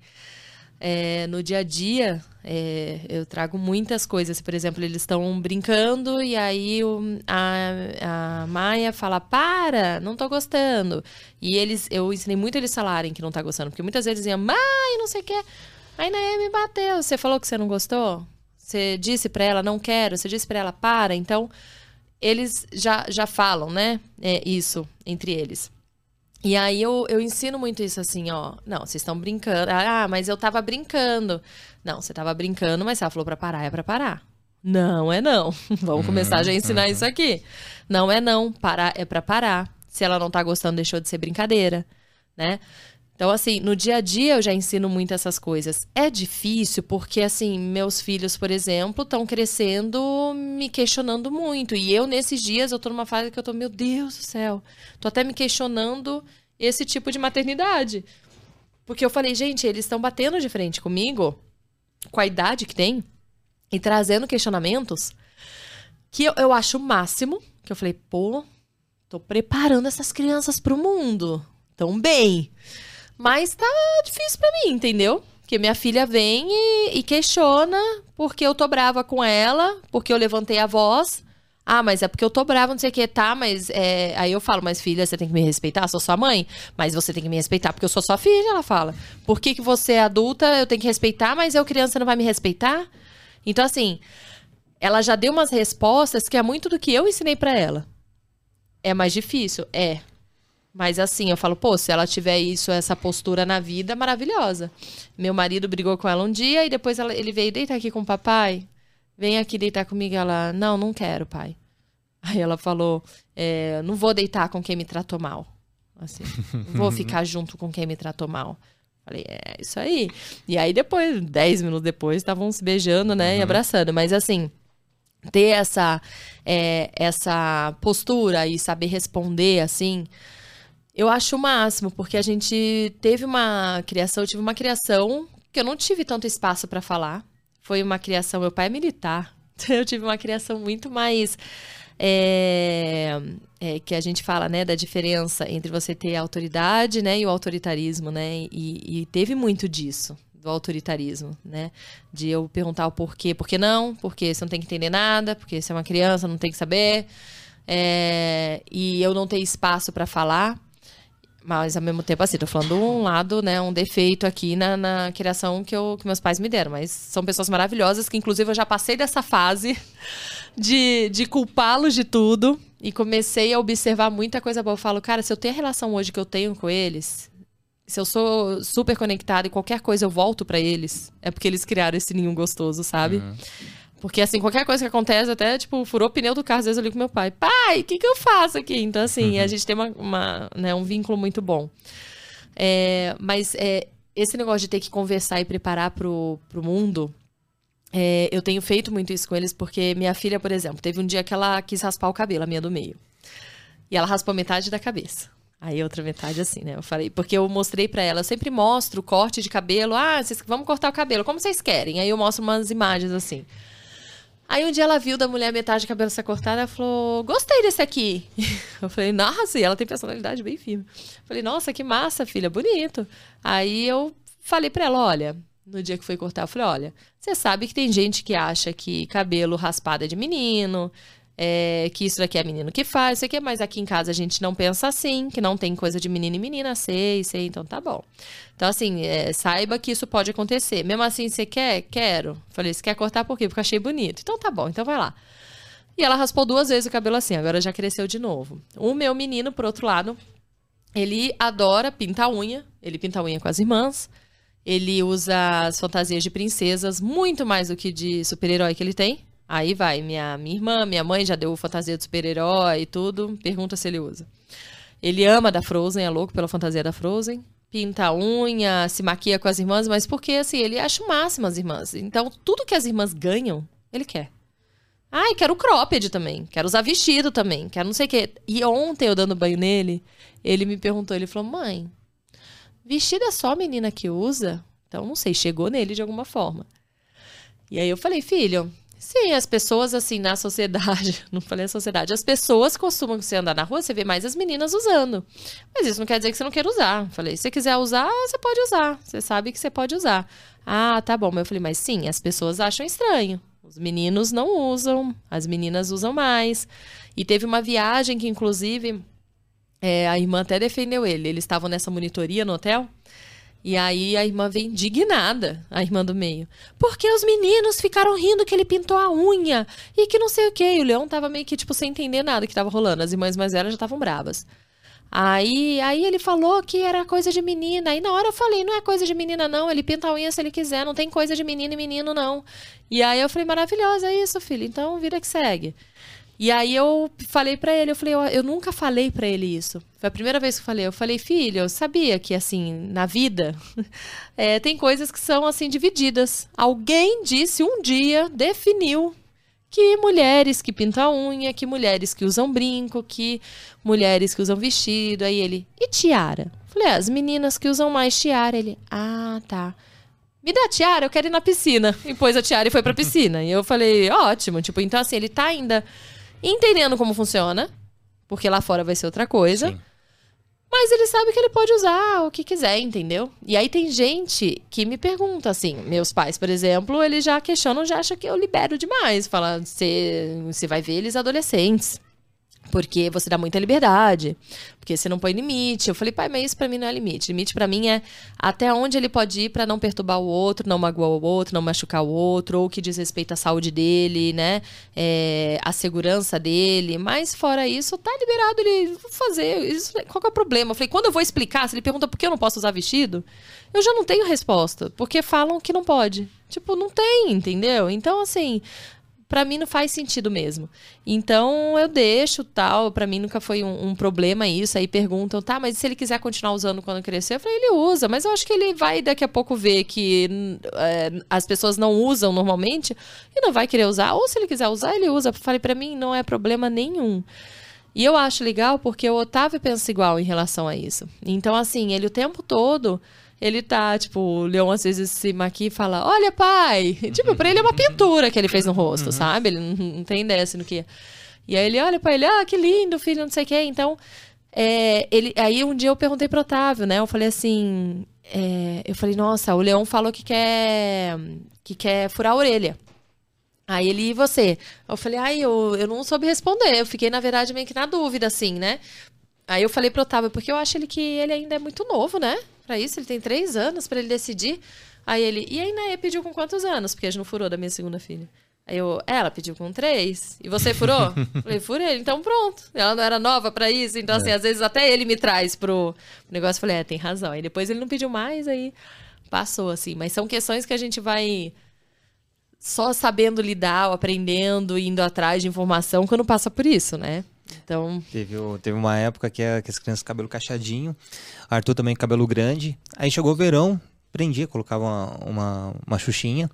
é, no dia a dia, é, eu trago muitas coisas. Por exemplo, eles estão brincando e aí o, a, a Maia fala: Para, não tô gostando. E eles, eu ensinei muito eles falarem que não tá gostando, porque muitas vezes diziam: Mãe, não sei o quê. Aí Naê me bateu. Você falou que você não gostou? Você disse para ela: Não quero. Você disse para ela: Para. Então, eles já, já falam, né? É, isso entre eles. E aí eu, eu ensino muito isso assim, ó. Não, vocês estão brincando. Ah, mas eu tava brincando. Não, você tava brincando, mas se ela falou pra parar, é pra parar. Não é não. Vamos começar já a ensinar isso aqui. Não é não. Parar é pra parar. Se ela não tá gostando, deixou de ser brincadeira, né? Então, assim, no dia a dia eu já ensino muito essas coisas. É difícil porque, assim, meus filhos, por exemplo, estão crescendo me questionando muito. E eu, nesses dias, eu tô numa fase que eu tô, meu Deus do céu, tô até me questionando esse tipo de maternidade. Porque eu falei, gente, eles estão batendo de frente comigo, com a idade que tem, e trazendo questionamentos que eu, eu acho o máximo. Que eu falei, pô, tô preparando essas crianças pro mundo. Tão bem. Mas tá difícil para mim, entendeu? Porque minha filha vem e, e, questiona porque eu tô brava com ela, porque eu levantei a voz. Ah, mas é porque eu tô brava, não sei o que, tá, mas é... aí eu falo, mas filha, você tem que me respeitar, sou sua mãe, mas você tem que me respeitar porque eu sou sua filha, ela fala. Por que, que você é adulta, eu tenho que respeitar, mas eu criança não vai me respeitar? Então, assim, ela já deu umas respostas que é muito do que eu ensinei para ela. É mais difícil? É. Mas assim, eu falo, pô, se ela tiver isso, essa postura na vida, maravilhosa. Meu marido brigou com ela um dia e depois ela, ele veio deitar aqui com o papai. Vem aqui deitar comigo. Ela, não, não quero, pai. Aí ela falou, é, não vou deitar com quem me tratou mal. Assim, não vou ficar junto com quem me tratou mal. Falei, é isso aí. E aí depois, dez minutos depois, estavam se beijando, né, uhum. e abraçando. Mas assim, ter essa, é, essa postura e saber responder, assim, eu acho o máximo, porque a gente teve uma criação, eu tive uma criação que eu não tive tanto espaço para falar. Foi uma criação, meu pai é militar. Eu tive uma criação muito mais é, é, que a gente fala, né, da diferença entre você ter a autoridade, né, e o autoritarismo, né, e, e, teve muito disso, do autoritarismo, né, de eu perguntar o porquê, por que não, porque você não tem que entender nada, porque você é uma criança, não tem que saber, é, e eu não ter espaço para falar, mas ao mesmo tempo, assim, tô falando um lado, né, um defeito aqui na, na criação que, eu, que meus pais me deram. Mas são pessoas maravilhosas que, inclusive, eu já passei dessa fase de, de culpá-los de tudo. E comecei a observar muita coisa boa. Eu falo, cara, se eu tenho a relação hoje que eu tenho com eles, se eu sou super conectada e qualquer coisa eu volto para eles, é porque eles criaram esse ninho gostoso, sabe? Uhum. Porque, assim, qualquer coisa que acontece, até, tipo, furou o pneu do carro, às vezes eu ligo com meu pai. Pai, o que, que eu faço aqui? Então, assim, uhum. a gente tem uma, uma, né, um vínculo muito bom. É, mas é, esse negócio de ter que conversar e preparar pro, pro mundo, é, eu tenho feito muito isso com eles, porque minha filha, por exemplo, teve um dia que ela quis raspar o cabelo, a minha do meio. E ela raspou metade da cabeça. Aí outra metade assim, né? Eu falei, porque eu mostrei para ela, eu sempre mostro o corte de cabelo. Ah, vocês, vamos cortar o cabelo, como vocês querem? Aí eu mostro umas imagens assim. Aí um dia ela viu da mulher metade do cabelo ser cortada e falou: Gostei desse aqui. Eu falei, nossa, e ela tem personalidade bem firme. Eu falei, nossa, que massa, filha, bonito. Aí eu falei pra ela: olha, no dia que foi cortar, eu falei: olha, você sabe que tem gente que acha que cabelo raspado é de menino, é, que isso daqui é menino que faz, isso aqui, mas aqui em casa a gente não pensa assim, que não tem coisa de menino e menina, sei, sei, então tá bom. Então, assim, é, saiba que isso pode acontecer. Mesmo assim, você quer? Quero. Falei, você quer cortar por quê? Porque achei bonito. Então tá bom, então vai lá. E ela raspou duas vezes o cabelo assim, agora já cresceu de novo. O meu menino, por outro lado, ele adora pintar unha, ele pinta unha com as irmãs. Ele usa as fantasias de princesas muito mais do que de super-herói que ele tem. Aí vai, minha, minha irmã, minha mãe já deu fantasia de super-herói e tudo. Pergunta se ele usa. Ele ama da Frozen, é louco pela fantasia da Frozen. Pinta a unha, se maquia com as irmãs, mas porque, assim, ele acha o máximo as irmãs. Então, tudo que as irmãs ganham, ele quer. Ai, quero cropped também. Quero usar vestido também. Quero não sei o quê. E ontem, eu dando banho nele, ele me perguntou, ele falou, mãe, vestido é só a menina que usa? Então, não sei, chegou nele de alguma forma. E aí eu falei, filho, Sim, as pessoas, assim, na sociedade, não falei a sociedade, as pessoas costumam, você andar na rua, você vê mais as meninas usando. Mas isso não quer dizer que você não queira usar. Falei, se você quiser usar, você pode usar. Você sabe que você pode usar. Ah, tá bom. Eu falei, mas sim, as pessoas acham estranho. Os meninos não usam, as meninas usam mais. E teve uma viagem que, inclusive, é, a irmã até defendeu ele. Eles estavam nessa monitoria no hotel. E aí a irmã vem indignada, a irmã do meio. Porque os meninos ficaram rindo que ele pintou a unha e que não sei o quê. E o Leão tava meio que, tipo, sem entender nada que tava rolando. As irmãs mais velhas já estavam bravas. Aí, aí ele falou que era coisa de menina. Aí na hora eu falei, não é coisa de menina, não. Ele pinta a unha se ele quiser, não tem coisa de menino e menino, não. E aí eu falei, maravilhosa, é isso, filho. Então vira que segue. E aí eu falei para ele, eu falei, eu, eu nunca falei para ele isso. Foi a primeira vez que eu falei. Eu falei, filho, eu sabia que assim, na vida, é, tem coisas que são assim divididas. Alguém disse um dia, definiu que mulheres que pintam unha, que mulheres que usam brinco, que mulheres que usam vestido. Aí ele, e tiara? falei, é, as meninas que usam mais tiara. Ele, ah, tá. Me dá a tiara, eu quero ir na piscina. E pôs a tiara e foi pra piscina. E eu falei, ótimo. Tipo, então assim, ele tá ainda entendendo como funciona, porque lá fora vai ser outra coisa. Sim. Mas ele sabe que ele pode usar o que quiser, entendeu? E aí tem gente que me pergunta assim, meus pais, por exemplo, eles já questionam, já acham que eu libero demais. Fala, você vai ver eles adolescentes. Porque você dá muita liberdade, porque você não põe limite. Eu falei, pai, mas isso pra mim não é limite. Limite para mim é até onde ele pode ir para não perturbar o outro, não magoar o outro, não machucar o outro, ou que diz respeito à saúde dele, né? É, a segurança dele. Mas fora isso, tá liberado ele fazer. Isso, qual é o problema? Eu falei, quando eu vou explicar, se ele pergunta por que eu não posso usar vestido, eu já não tenho resposta. Porque falam que não pode. Tipo, não tem, entendeu? Então, assim, para mim não faz sentido mesmo. Então eu deixo tal, para mim nunca foi um, um, problema isso. Aí perguntam, tá, mas se ele quiser continuar usando quando crescer? Eu falei, ele usa, mas eu acho que ele vai daqui a pouco ver que é, as pessoas não usam normalmente e não vai querer usar. Ou se ele quiser usar, ele usa. Eu falei, para mim não é problema nenhum. E eu acho legal porque o Otávio pensa igual em relação a isso. Então, assim, ele o tempo todo ele tá, tipo, o Leão às vezes se maquia e fala: Olha, pai! Tipo, pra ele é uma pintura que ele fez no rosto, uhum. sabe? Ele não, não tem ideia assim, no que. E aí ele olha pra ele: Ah, que lindo, filho, não sei o quê. Então, é, ele, aí um dia eu perguntei pro Otávio, né? Eu falei assim: é, Eu falei, nossa, o Leão falou que quer, que quer furar a orelha. Aí ele, e você? Eu falei, ai, eu, eu não soube responder. Eu fiquei, na verdade, meio que na dúvida, assim, né? Aí eu falei pro Otávio, porque eu acho ele que ele ainda é muito novo, né? Pra isso, ele tem três anos para ele decidir. Aí ele, e aí Naê pediu com quantos anos? Porque a gente não furou da minha segunda filha. Aí eu, ela pediu com três. E você furou? Falei, furei. Então pronto. Ela não era nova para isso. Então, assim, é. às vezes até ele me traz pro negócio. Falei, é, tem razão. Aí depois ele não pediu mais, aí passou, assim. Mas são questões que a gente vai só sabendo lidar, aprendendo, indo atrás de informação quando passa por isso, né? Então. Teve, teve uma época que, que as crianças cabelo cacheadinho, Arthur também cabelo grande. Aí chegou o verão, prendia, colocava uma, uma, uma xuxinha.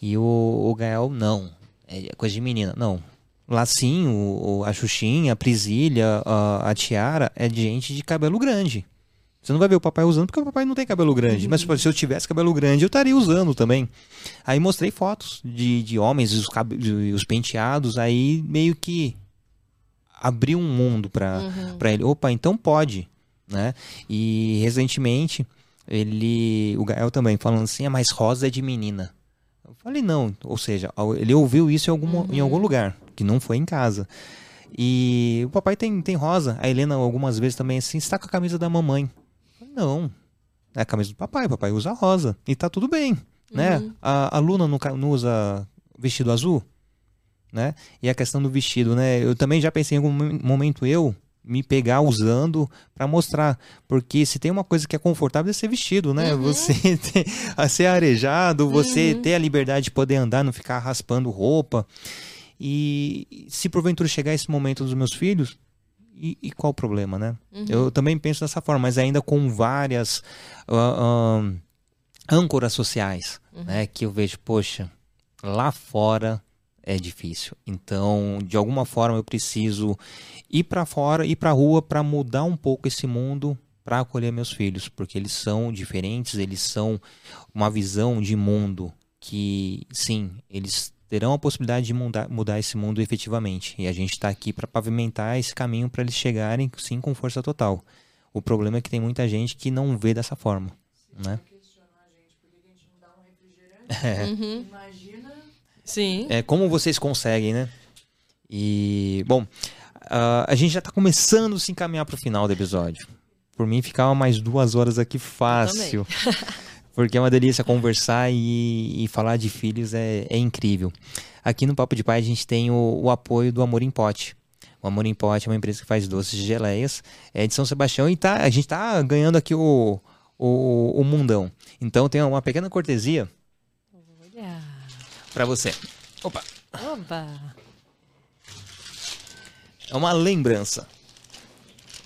E o, o Gael, não. É coisa de menina. Não. Lá sim, o, a xuxinha, a prisilha, a, a tiara é de gente de cabelo grande. Você não vai ver o papai usando porque o papai não tem cabelo grande. Mas se eu tivesse cabelo grande, eu estaria usando também. Aí mostrei fotos de, de homens, os, os penteados, aí meio que abriu um mundo para uhum. ele. Opa, então pode, né? E recentemente, ele, o Gael também, falando assim, é mais rosa é de menina. Eu falei, não. Ou seja, ele ouviu isso em algum, uhum. em algum lugar, que não foi em casa. E o papai tem, tem rosa. A Helena, algumas vezes também, assim, está com a camisa da mamãe. Não. É a camisa do papai, o papai usa rosa. E tá tudo bem, né? uhum. A, a Luna não, não usa vestido azul, né? E a questão do vestido, né? Eu também já pensei em algum momento eu me pegar usando para mostrar, porque se tem uma coisa que é confortável é ser vestido, né? Uhum. Você ter, a ser arejado, você uhum. ter a liberdade de poder andar, não ficar raspando roupa. E se porventura chegar esse momento dos meus filhos, e, e qual o problema, né? Uhum. Eu também penso dessa forma, mas ainda com várias uh, uh, âncoras sociais, uhum. né? Que eu vejo, poxa, lá fora é difícil. Então, de alguma forma, eu preciso ir para fora, ir para a rua para mudar um pouco esse mundo para acolher meus filhos, porque eles são diferentes, eles são uma visão de mundo que, sim, eles terão a possibilidade de mudar, mudar esse mundo efetivamente. E a gente está aqui para pavimentar esse caminho para eles chegarem, sim, com força total. O problema é que tem muita gente que não vê dessa forma. Sim, né? É. Uhum. Imagina. Sim. É como vocês conseguem, né? E, bom, uh, a gente já está começando a se encaminhar para o final do episódio. Por mim, ficava mais duas horas aqui fácil. porque é uma delícia conversar e, e falar de filhos é, é, incrível. Aqui no Papo de Pai a gente tem o, o, apoio do Amor em Pote. O Amor em Pote é uma empresa que faz doces de geleias, é de São Sebastião e tá, a gente tá ganhando aqui o, o, o mundão. Então tem uma pequena cortesia para você. Opa! Opa! É uma lembrança.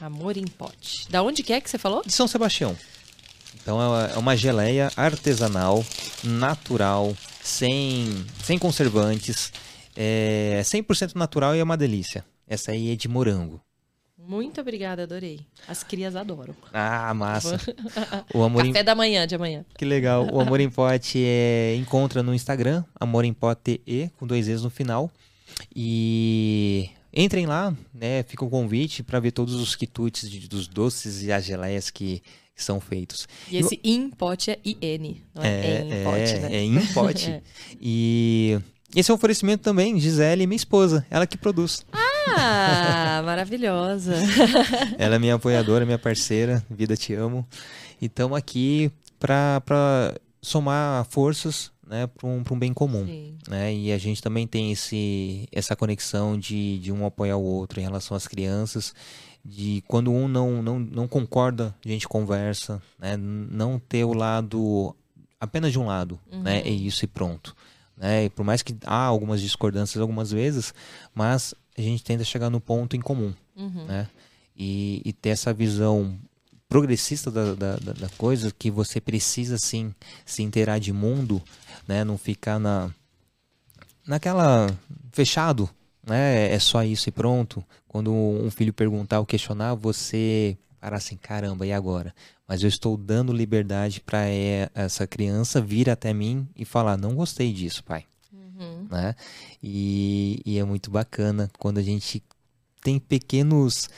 Amor em pote. Da onde que é que você falou? De São Sebastião. Então é uma geleia artesanal, natural, sem, sem conservantes, é 100% natural e é uma delícia. Essa aí é de morango. Muito obrigada, adorei. As crias adoram. Ah, massa. o amor Café em... da manhã, de amanhã. Que legal. O Amor em Pote é... encontra no Instagram, Amor em Pote E, com dois E's no final. E entrem lá, né? Fica o convite para ver todos os quitutes de, dos doces e as geleias que que são feitos. E esse eu... in pote é IN, não é, é em pote, né? É in pote. é. E esse é um oferecimento também, Gisele, minha esposa, ela que produz. Ah, maravilhosa. ela é minha apoiadora, minha parceira, vida te amo. E estamos aqui para somar forças né, para um, um bem comum. Né? E a gente também tem esse, essa conexão de, de um apoiar o outro em relação às crianças de quando um não, não, não concorda, a gente conversa, né? Não ter o lado apenas de um lado, uhum. né? É isso e pronto. né? E por mais que há algumas discordâncias algumas vezes, mas a gente tenta chegar no ponto em comum, Uhum. né? E, e ter essa visão progressista da, da, da- coisa, que você precisa sim se inteirar de mundo, né? Não ficar na naquela fechado, né? É só isso e pronto. Quando um filho perguntar ou questionar, você parar assim, caramba, e agora? Mas eu estou dando liberdade para essa criança vir até mim e falar, não gostei disso, pai Uhum. né? E, e é muito bacana quando a gente tem pequenos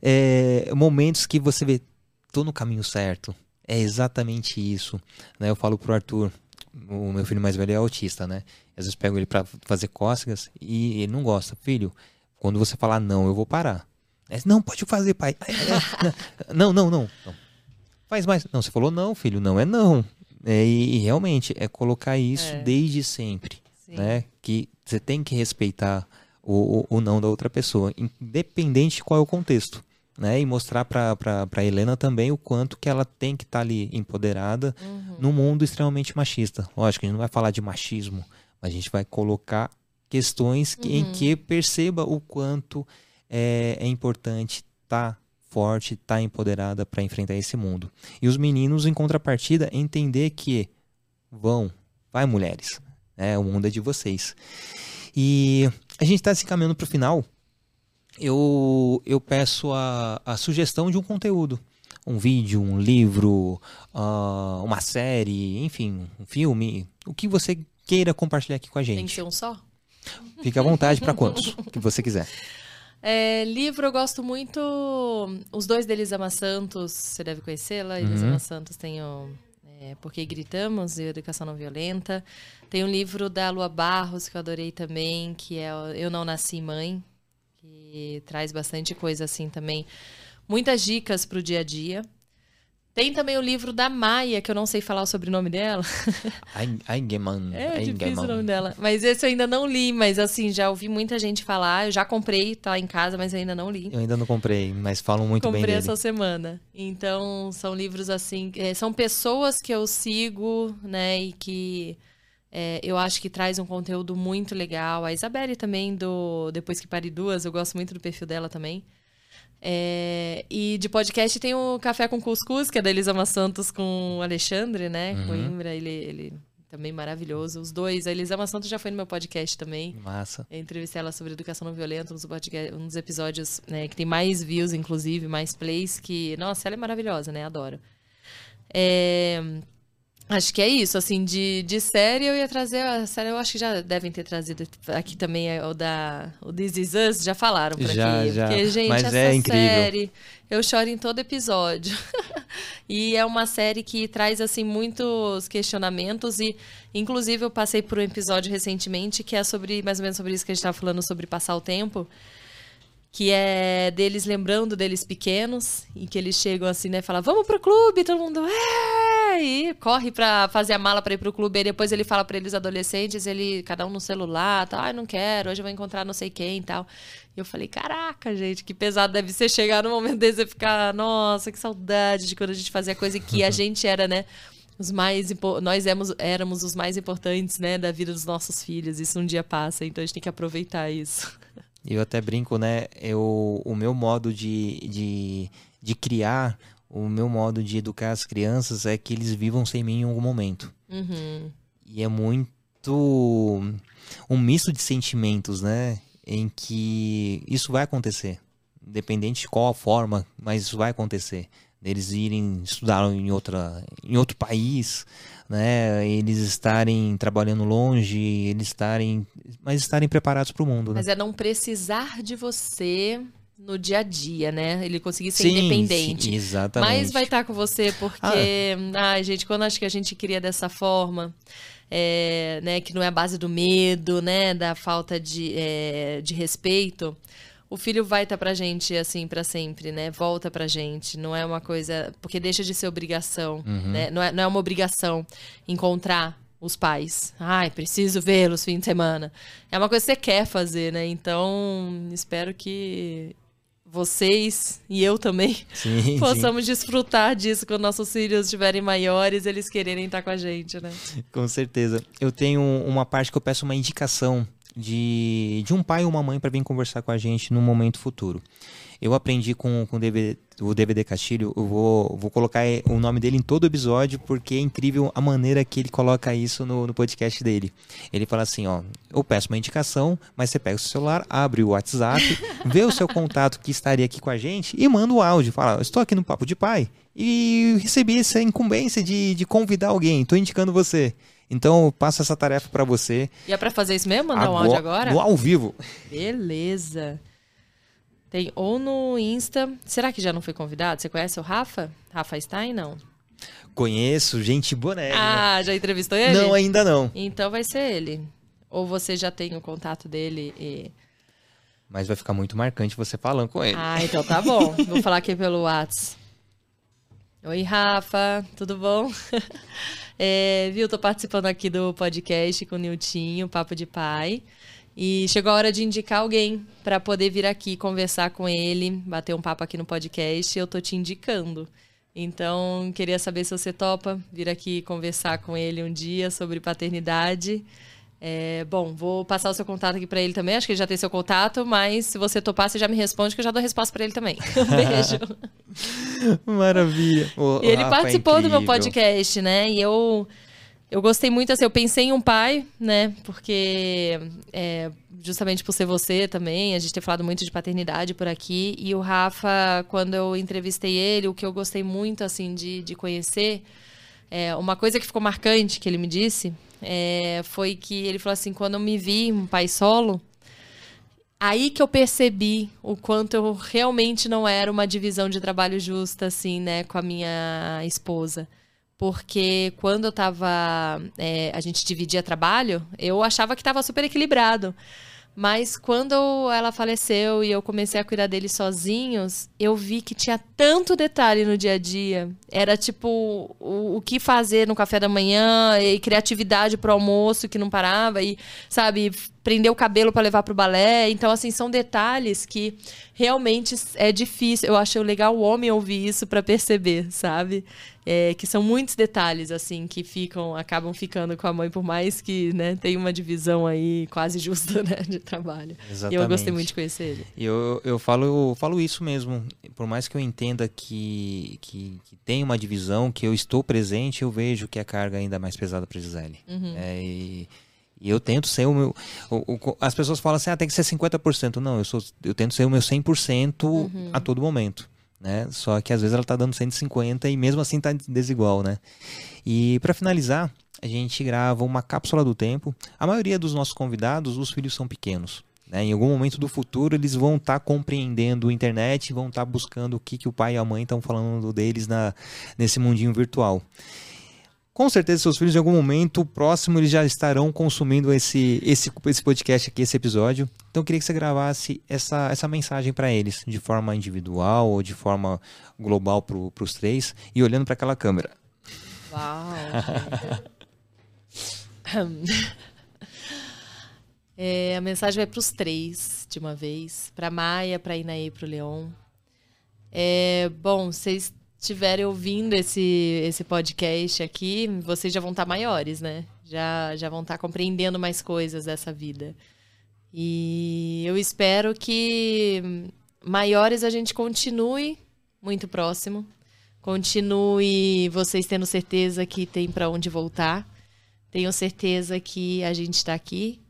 é, momentos que você vê, tô no caminho certo. É exatamente isso. Né? Eu falo pro Arthur, o meu filho mais velho é autista, né? Às vezes pego ele para fazer cócegas e ele não gosta. Filho, quando você falar não, eu vou parar. É, não, pode fazer, pai. Não, não, não. não. Faz mais. Não, você falou não, filho. Não é não. É, e, e realmente é colocar isso É. desde sempre Sim. né? Que você tem que respeitar o, o, o não da outra pessoa, independente de qual é o contexto, né? E mostrar para para Helena também o quanto que ela tem que estar ali empoderada Uhum. num mundo extremamente machista. Lógico, a gente não vai falar de machismo, mas a gente vai colocar questões que, em Uhum. que perceba o quanto é, é importante estar forte, estar empoderada para enfrentar esse mundo. E os meninos, em contrapartida, entender que vão, vai mulheres, né? O mundo é de vocês. E a gente está se caminhando para o final. Eu, eu peço a, a sugestão de um conteúdo. Um vídeo, um livro, ah, uma série, enfim, um filme. O que você queira compartilhar aqui com a Tem que gente. ser um só? Fique à vontade para quantos que você quiser. É, livro, eu gosto muito. Os dois da Elisama Santos, você deve conhecê-la. Uhum. Elisama Santos tem o é, Por que Gritamos e Educação Não Violenta. Tem um livro da Lua Barros, que eu adorei também, que é Eu Não Nasci Mãe, que traz bastante coisa assim também. Muitas dicas para o dia a dia. Tem também o livro da Maia, que eu não sei falar o sobrenome dela. Aigeman. É difícil o nome dela. Mas esse eu ainda não li, mas assim, já ouvi muita gente falar. Eu já comprei, tá em casa, mas eu ainda não li. Eu ainda não comprei, mas falam muito bem comprei dele. essa semana. Então, são livros assim, é, são pessoas que eu sigo, né, e que é, eu acho que traz um conteúdo muito legal. A Isabelle também, do Depois que Pare Duas, eu gosto muito do perfil dela também. É, e de podcast tem o Café com Cuscuz, que é da Elisama Santos com o Alexandre, né? Uhum. Coimbra, ele, ele também maravilhoso. Os dois. A Elisama Santos já foi no meu podcast também. Massa. Eu entrevistei ela sobre educação não violenta, um dos, um episódios né, que tem mais views, inclusive, mais plays, que, nossa, ela é maravilhosa, né? Adoro. É, Acho que é isso, assim, de, de série eu ia trazer, a série eu acho que já devem ter trazido aqui também é o da, o This Is Us, já falaram por Já, aqui. já. Porque, gente, Mas essa é incrível. série, eu choro em todo episódio. e é uma série que traz, assim, muitos questionamentos e, inclusive, eu passei por um episódio recentemente que é sobre, mais ou menos sobre isso que a gente estava falando, sobre passar o tempo que é deles lembrando deles pequenos e que eles chegam assim, né, fala vamos pro clube, todo mundo é, e corre pra fazer a mala pra ir pro clube, e depois ele fala pra eles adolescentes, ele cada um no celular, tá, ai, não quero, hoje eu vou encontrar não sei quem e tal. E eu falei, caraca, gente, que pesado deve ser chegar no momento desse e ficar, nossa, que saudade de quando a gente fazia coisa que a gente era, né, os mais nós éramos, éramos os mais importantes, né, da vida dos nossos filhos. Isso um dia passa, então a gente tem que aproveitar isso. Eu até brinco, né? Eu, o meu modo de, de, de criar, o meu modo de educar as crianças é que eles vivam sem mim em algum momento. Uhum. E é muito um misto de sentimentos, né? Em que isso vai acontecer. Independente de qual a forma, mas isso vai acontecer. Eles irem estudar em, outra, em outro país, né? Eles estarem trabalhando longe, eles estarem. Mas estarem preparados para o mundo, né? Mas é não precisar de você no dia a dia, né? Ele conseguir ser Sim, independente. sim, exatamente. Mas vai estar com você porque, ai, gente, quando acho que a gente cria dessa forma, é, né, que não é a base do medo, né, da falta de, é, de respeito, o filho vai estar pra gente assim pra sempre, né? Volta pra gente, não é uma coisa, porque deixa de ser obrigação, né? Não é, não é uma obrigação encontrar os pais. Ai, preciso vê-los fim de semana. É uma coisa que você quer fazer, né? Então, espero que vocês e eu também Sim, possamos sim. desfrutar disso quando nossos filhos estiverem maiores, eles quererem estar com a gente, né? Com certeza. Eu tenho uma parte que eu peço uma indicação de, de um pai ou uma mãe para vir conversar com a gente no momento futuro. Eu aprendi com, com o, DVD, o DVD Castilho, eu vou, vou colocar o nome dele em todo episódio, porque é incrível a maneira que ele coloca isso no, no podcast dele. Ele fala assim, ó, eu peço uma indicação, mas você pega o seu celular, abre o WhatsApp, vê o seu contato que estaria aqui com a gente e manda o áudio. Fala, estou aqui no Papo de Pai e recebi essa incumbência de, de convidar alguém, estou indicando você. Então eu passo essa tarefa para você. E é para fazer isso mesmo? Mandar agora, um áudio agora? No ao vivo. Beleza. Tem ou no Insta. Será que já não foi convidado? Você conhece o Rafa? Rafa Stein, não? Conheço, gente boné. Ah, já entrevistou ele? Não, ainda não. Então vai ser ele. Ou você já tem o contato dele e. Mas vai ficar muito marcante você falando com ele. Ah, então tá bom. Vou falar aqui pelo WhatsApp. Oi, Rafa, tudo bom? É, viu, tô participando aqui do podcast com o Niltinho, Papo de Pai. E chegou a hora de indicar alguém para poder vir aqui conversar com ele, bater um papo aqui no podcast. Eu tô te indicando. Então, queria saber se você topa vir aqui conversar com ele um dia sobre paternidade. É, bom, vou passar o seu contato aqui para ele também. Acho que ele já tem seu contato, mas se você topar, você já me responde que eu já dou resposta para ele também. Um beijo. Maravilha. O, ele Rafa é participou é do meu podcast, né? E eu eu gostei muito, assim, eu pensei em um pai, né? Porque é, justamente por ser você também, a gente tem falado muito de paternidade por aqui. E o Rafa, quando eu entrevistei ele, o que eu gostei muito, assim, de, de conhecer, é, uma coisa que ficou marcante que ele me disse é, foi que ele falou assim: quando eu me vi um pai solo, aí que eu percebi o quanto eu realmente não era uma divisão de trabalho justa, assim, né, com a minha esposa porque quando eu tava. É, a gente dividia trabalho, eu achava que estava super equilibrado. Mas quando ela faleceu e eu comecei a cuidar deles sozinhos, eu vi que tinha tanto detalhe no dia a dia. Era tipo o, o que fazer no café da manhã, e criatividade pro almoço que não parava, e, sabe, prender o cabelo para levar pro balé. Então, assim, são detalhes que realmente é difícil. Eu acho legal o homem ouvir isso para perceber, sabe? É, que são muitos detalhes, assim, que ficam, acabam ficando com a mãe, por mais que, né, tem uma divisão aí quase justa, né, de trabalho. Exatamente. E eu gostei muito de conhecer ele. E eu, eu, falo, eu falo isso mesmo. Por mais que eu entenda que, que, que tem uma divisão, que eu estou presente, eu vejo que a carga é ainda mais pesada para Gisele. Uhum. É, e, e eu tento ser o meu. O, o, as pessoas falam assim, ah, tem que ser 50%. Não, eu, sou, eu tento ser o meu 100% uhum. a todo momento né? Só que às vezes ela está dando 150 e mesmo assim está desigual, né? E para finalizar, a gente grava uma cápsula do tempo. A maioria dos nossos convidados, os filhos são pequenos. Né? Em algum momento do futuro, eles vão estar tá compreendendo a internet, vão estar tá buscando o que, que o pai e a mãe estão falando deles na, nesse mundinho virtual. Com certeza, seus filhos, em algum momento próximo, eles já estarão consumindo esse, esse, esse podcast aqui, esse episódio. Então, eu queria que você gravasse essa, essa mensagem para eles, de forma individual ou de forma global para os três, e olhando para aquela câmera. Uau! é, a mensagem vai para os três de uma vez: para Maia, para Inaí e para o Leon. É, bom, vocês estiverem ouvindo esse, esse podcast aqui, vocês já vão estar maiores, né? Já, já vão estar compreendendo mais coisas dessa vida. E eu espero que maiores a gente continue muito próximo, continue vocês tendo certeza que tem para onde voltar, tenham certeza que a gente está aqui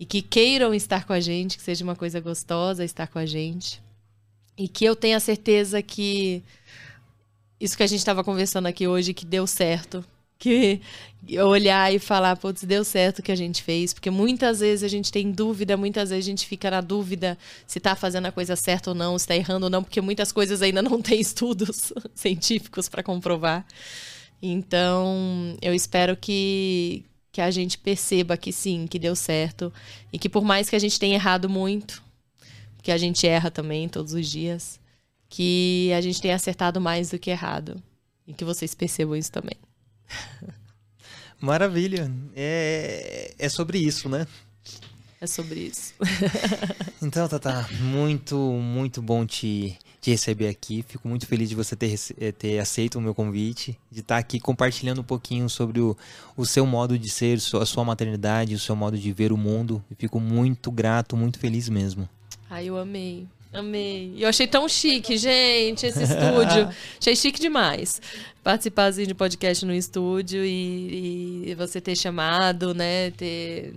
e que queiram estar com a gente, que seja uma coisa gostosa estar com a gente. E que eu tenha certeza que isso que a gente estava conversando aqui hoje, que deu certo. Que olhar e falar, putz, deu certo o que a gente fez. Porque muitas vezes a gente tem dúvida, muitas vezes a gente fica na dúvida se está fazendo a coisa certa ou não, se está errando ou não, porque muitas coisas ainda não tem estudos científicos para comprovar. Então, eu espero que, que a gente perceba que sim, que deu certo. E que por mais que a gente tenha errado muito, que a gente erra também todos os dias, que a gente tenha acertado mais do que errado. E que vocês percebam isso também. Maravilha. É, é sobre isso, né? É sobre isso. então, Tata, muito, muito bom te, te receber aqui. Fico muito feliz de você ter, eh, ter aceito o meu convite, de estar aqui compartilhando um pouquinho sobre o, o seu modo de ser, a sua maternidade, o seu modo de ver o mundo. E fico muito grato, muito feliz mesmo. Ai, eu amei. Amei. E eu achei tão chique, gente, esse estúdio. achei chique demais. Participar assim, de podcast no estúdio e, e você ter chamado, né? Ter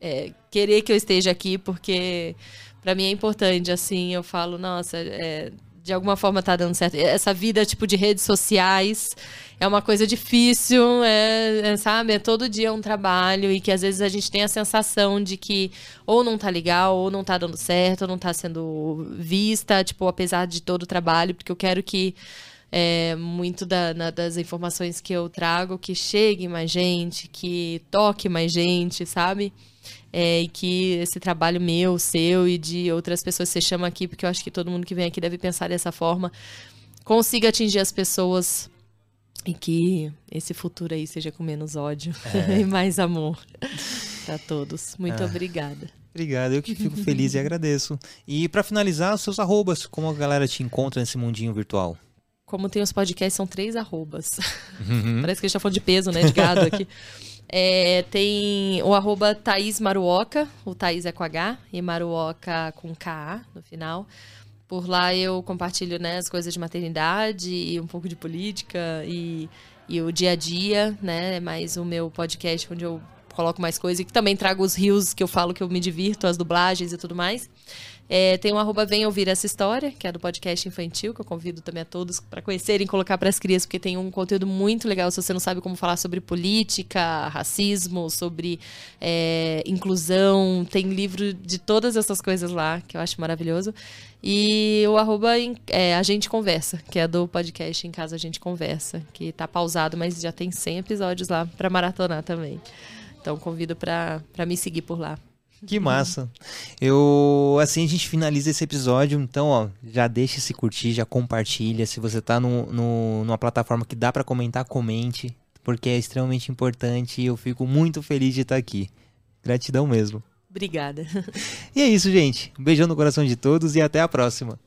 é, querer que eu esteja aqui, porque para mim é importante, assim, eu falo, nossa, é, de alguma forma tá dando certo. Essa vida, tipo, de redes sociais é uma coisa difícil, é, é, sabe? É todo dia um trabalho e que às vezes a gente tem a sensação de que ou não tá legal, ou não tá dando certo, ou não tá sendo vista, tipo, apesar de todo o trabalho, porque eu quero que é, muito da, na, das informações que eu trago que chegue mais gente, que toque mais gente, sabe? É, e que esse trabalho meu, seu e de outras pessoas que você chama aqui, porque eu acho que todo mundo que vem aqui deve pensar dessa forma, consiga atingir as pessoas e que esse futuro aí seja com menos ódio é. e mais amor para todos. Muito ah. obrigada. Obrigado, eu que fico feliz e agradeço. E para finalizar, os seus arrobas, como a galera te encontra nesse mundinho virtual? Como tem os podcasts, são três arrobas. Uhum. Parece que a gente tá falando de peso, né? De gado aqui. É, tem o arroba Thaís Maruoca, o Thaís é com H e Maruoca com K no final. Por lá eu compartilho né, as coisas de maternidade e um pouco de política e, e o dia a dia, né? É mais o meu podcast onde eu coloco mais coisas e que também trago os rios que eu falo que eu me divirto, as dublagens e tudo mais. É, tem um arroba Vem Ouvir Essa História, que é do podcast infantil, que eu convido também a todos para conhecerem e colocar para as crianças, porque tem um conteúdo muito legal se você não sabe como falar sobre política, racismo, sobre é, inclusão. Tem livro de todas essas coisas lá, que eu acho maravilhoso. E o arroba é, A Gente Conversa, que é do podcast Em Casa A Gente Conversa, que está pausado, mas já tem 100 episódios lá para maratonar também. Então convido para me seguir por lá. Que massa. Eu, assim a gente finaliza esse episódio, então, ó, já deixa se curtir, já compartilha. Se você tá no, no numa plataforma que dá para comentar, comente, porque é extremamente importante e eu fico muito feliz de estar aqui. Gratidão mesmo. Obrigada. E é isso, gente. Um beijão no coração de todos e até a próxima.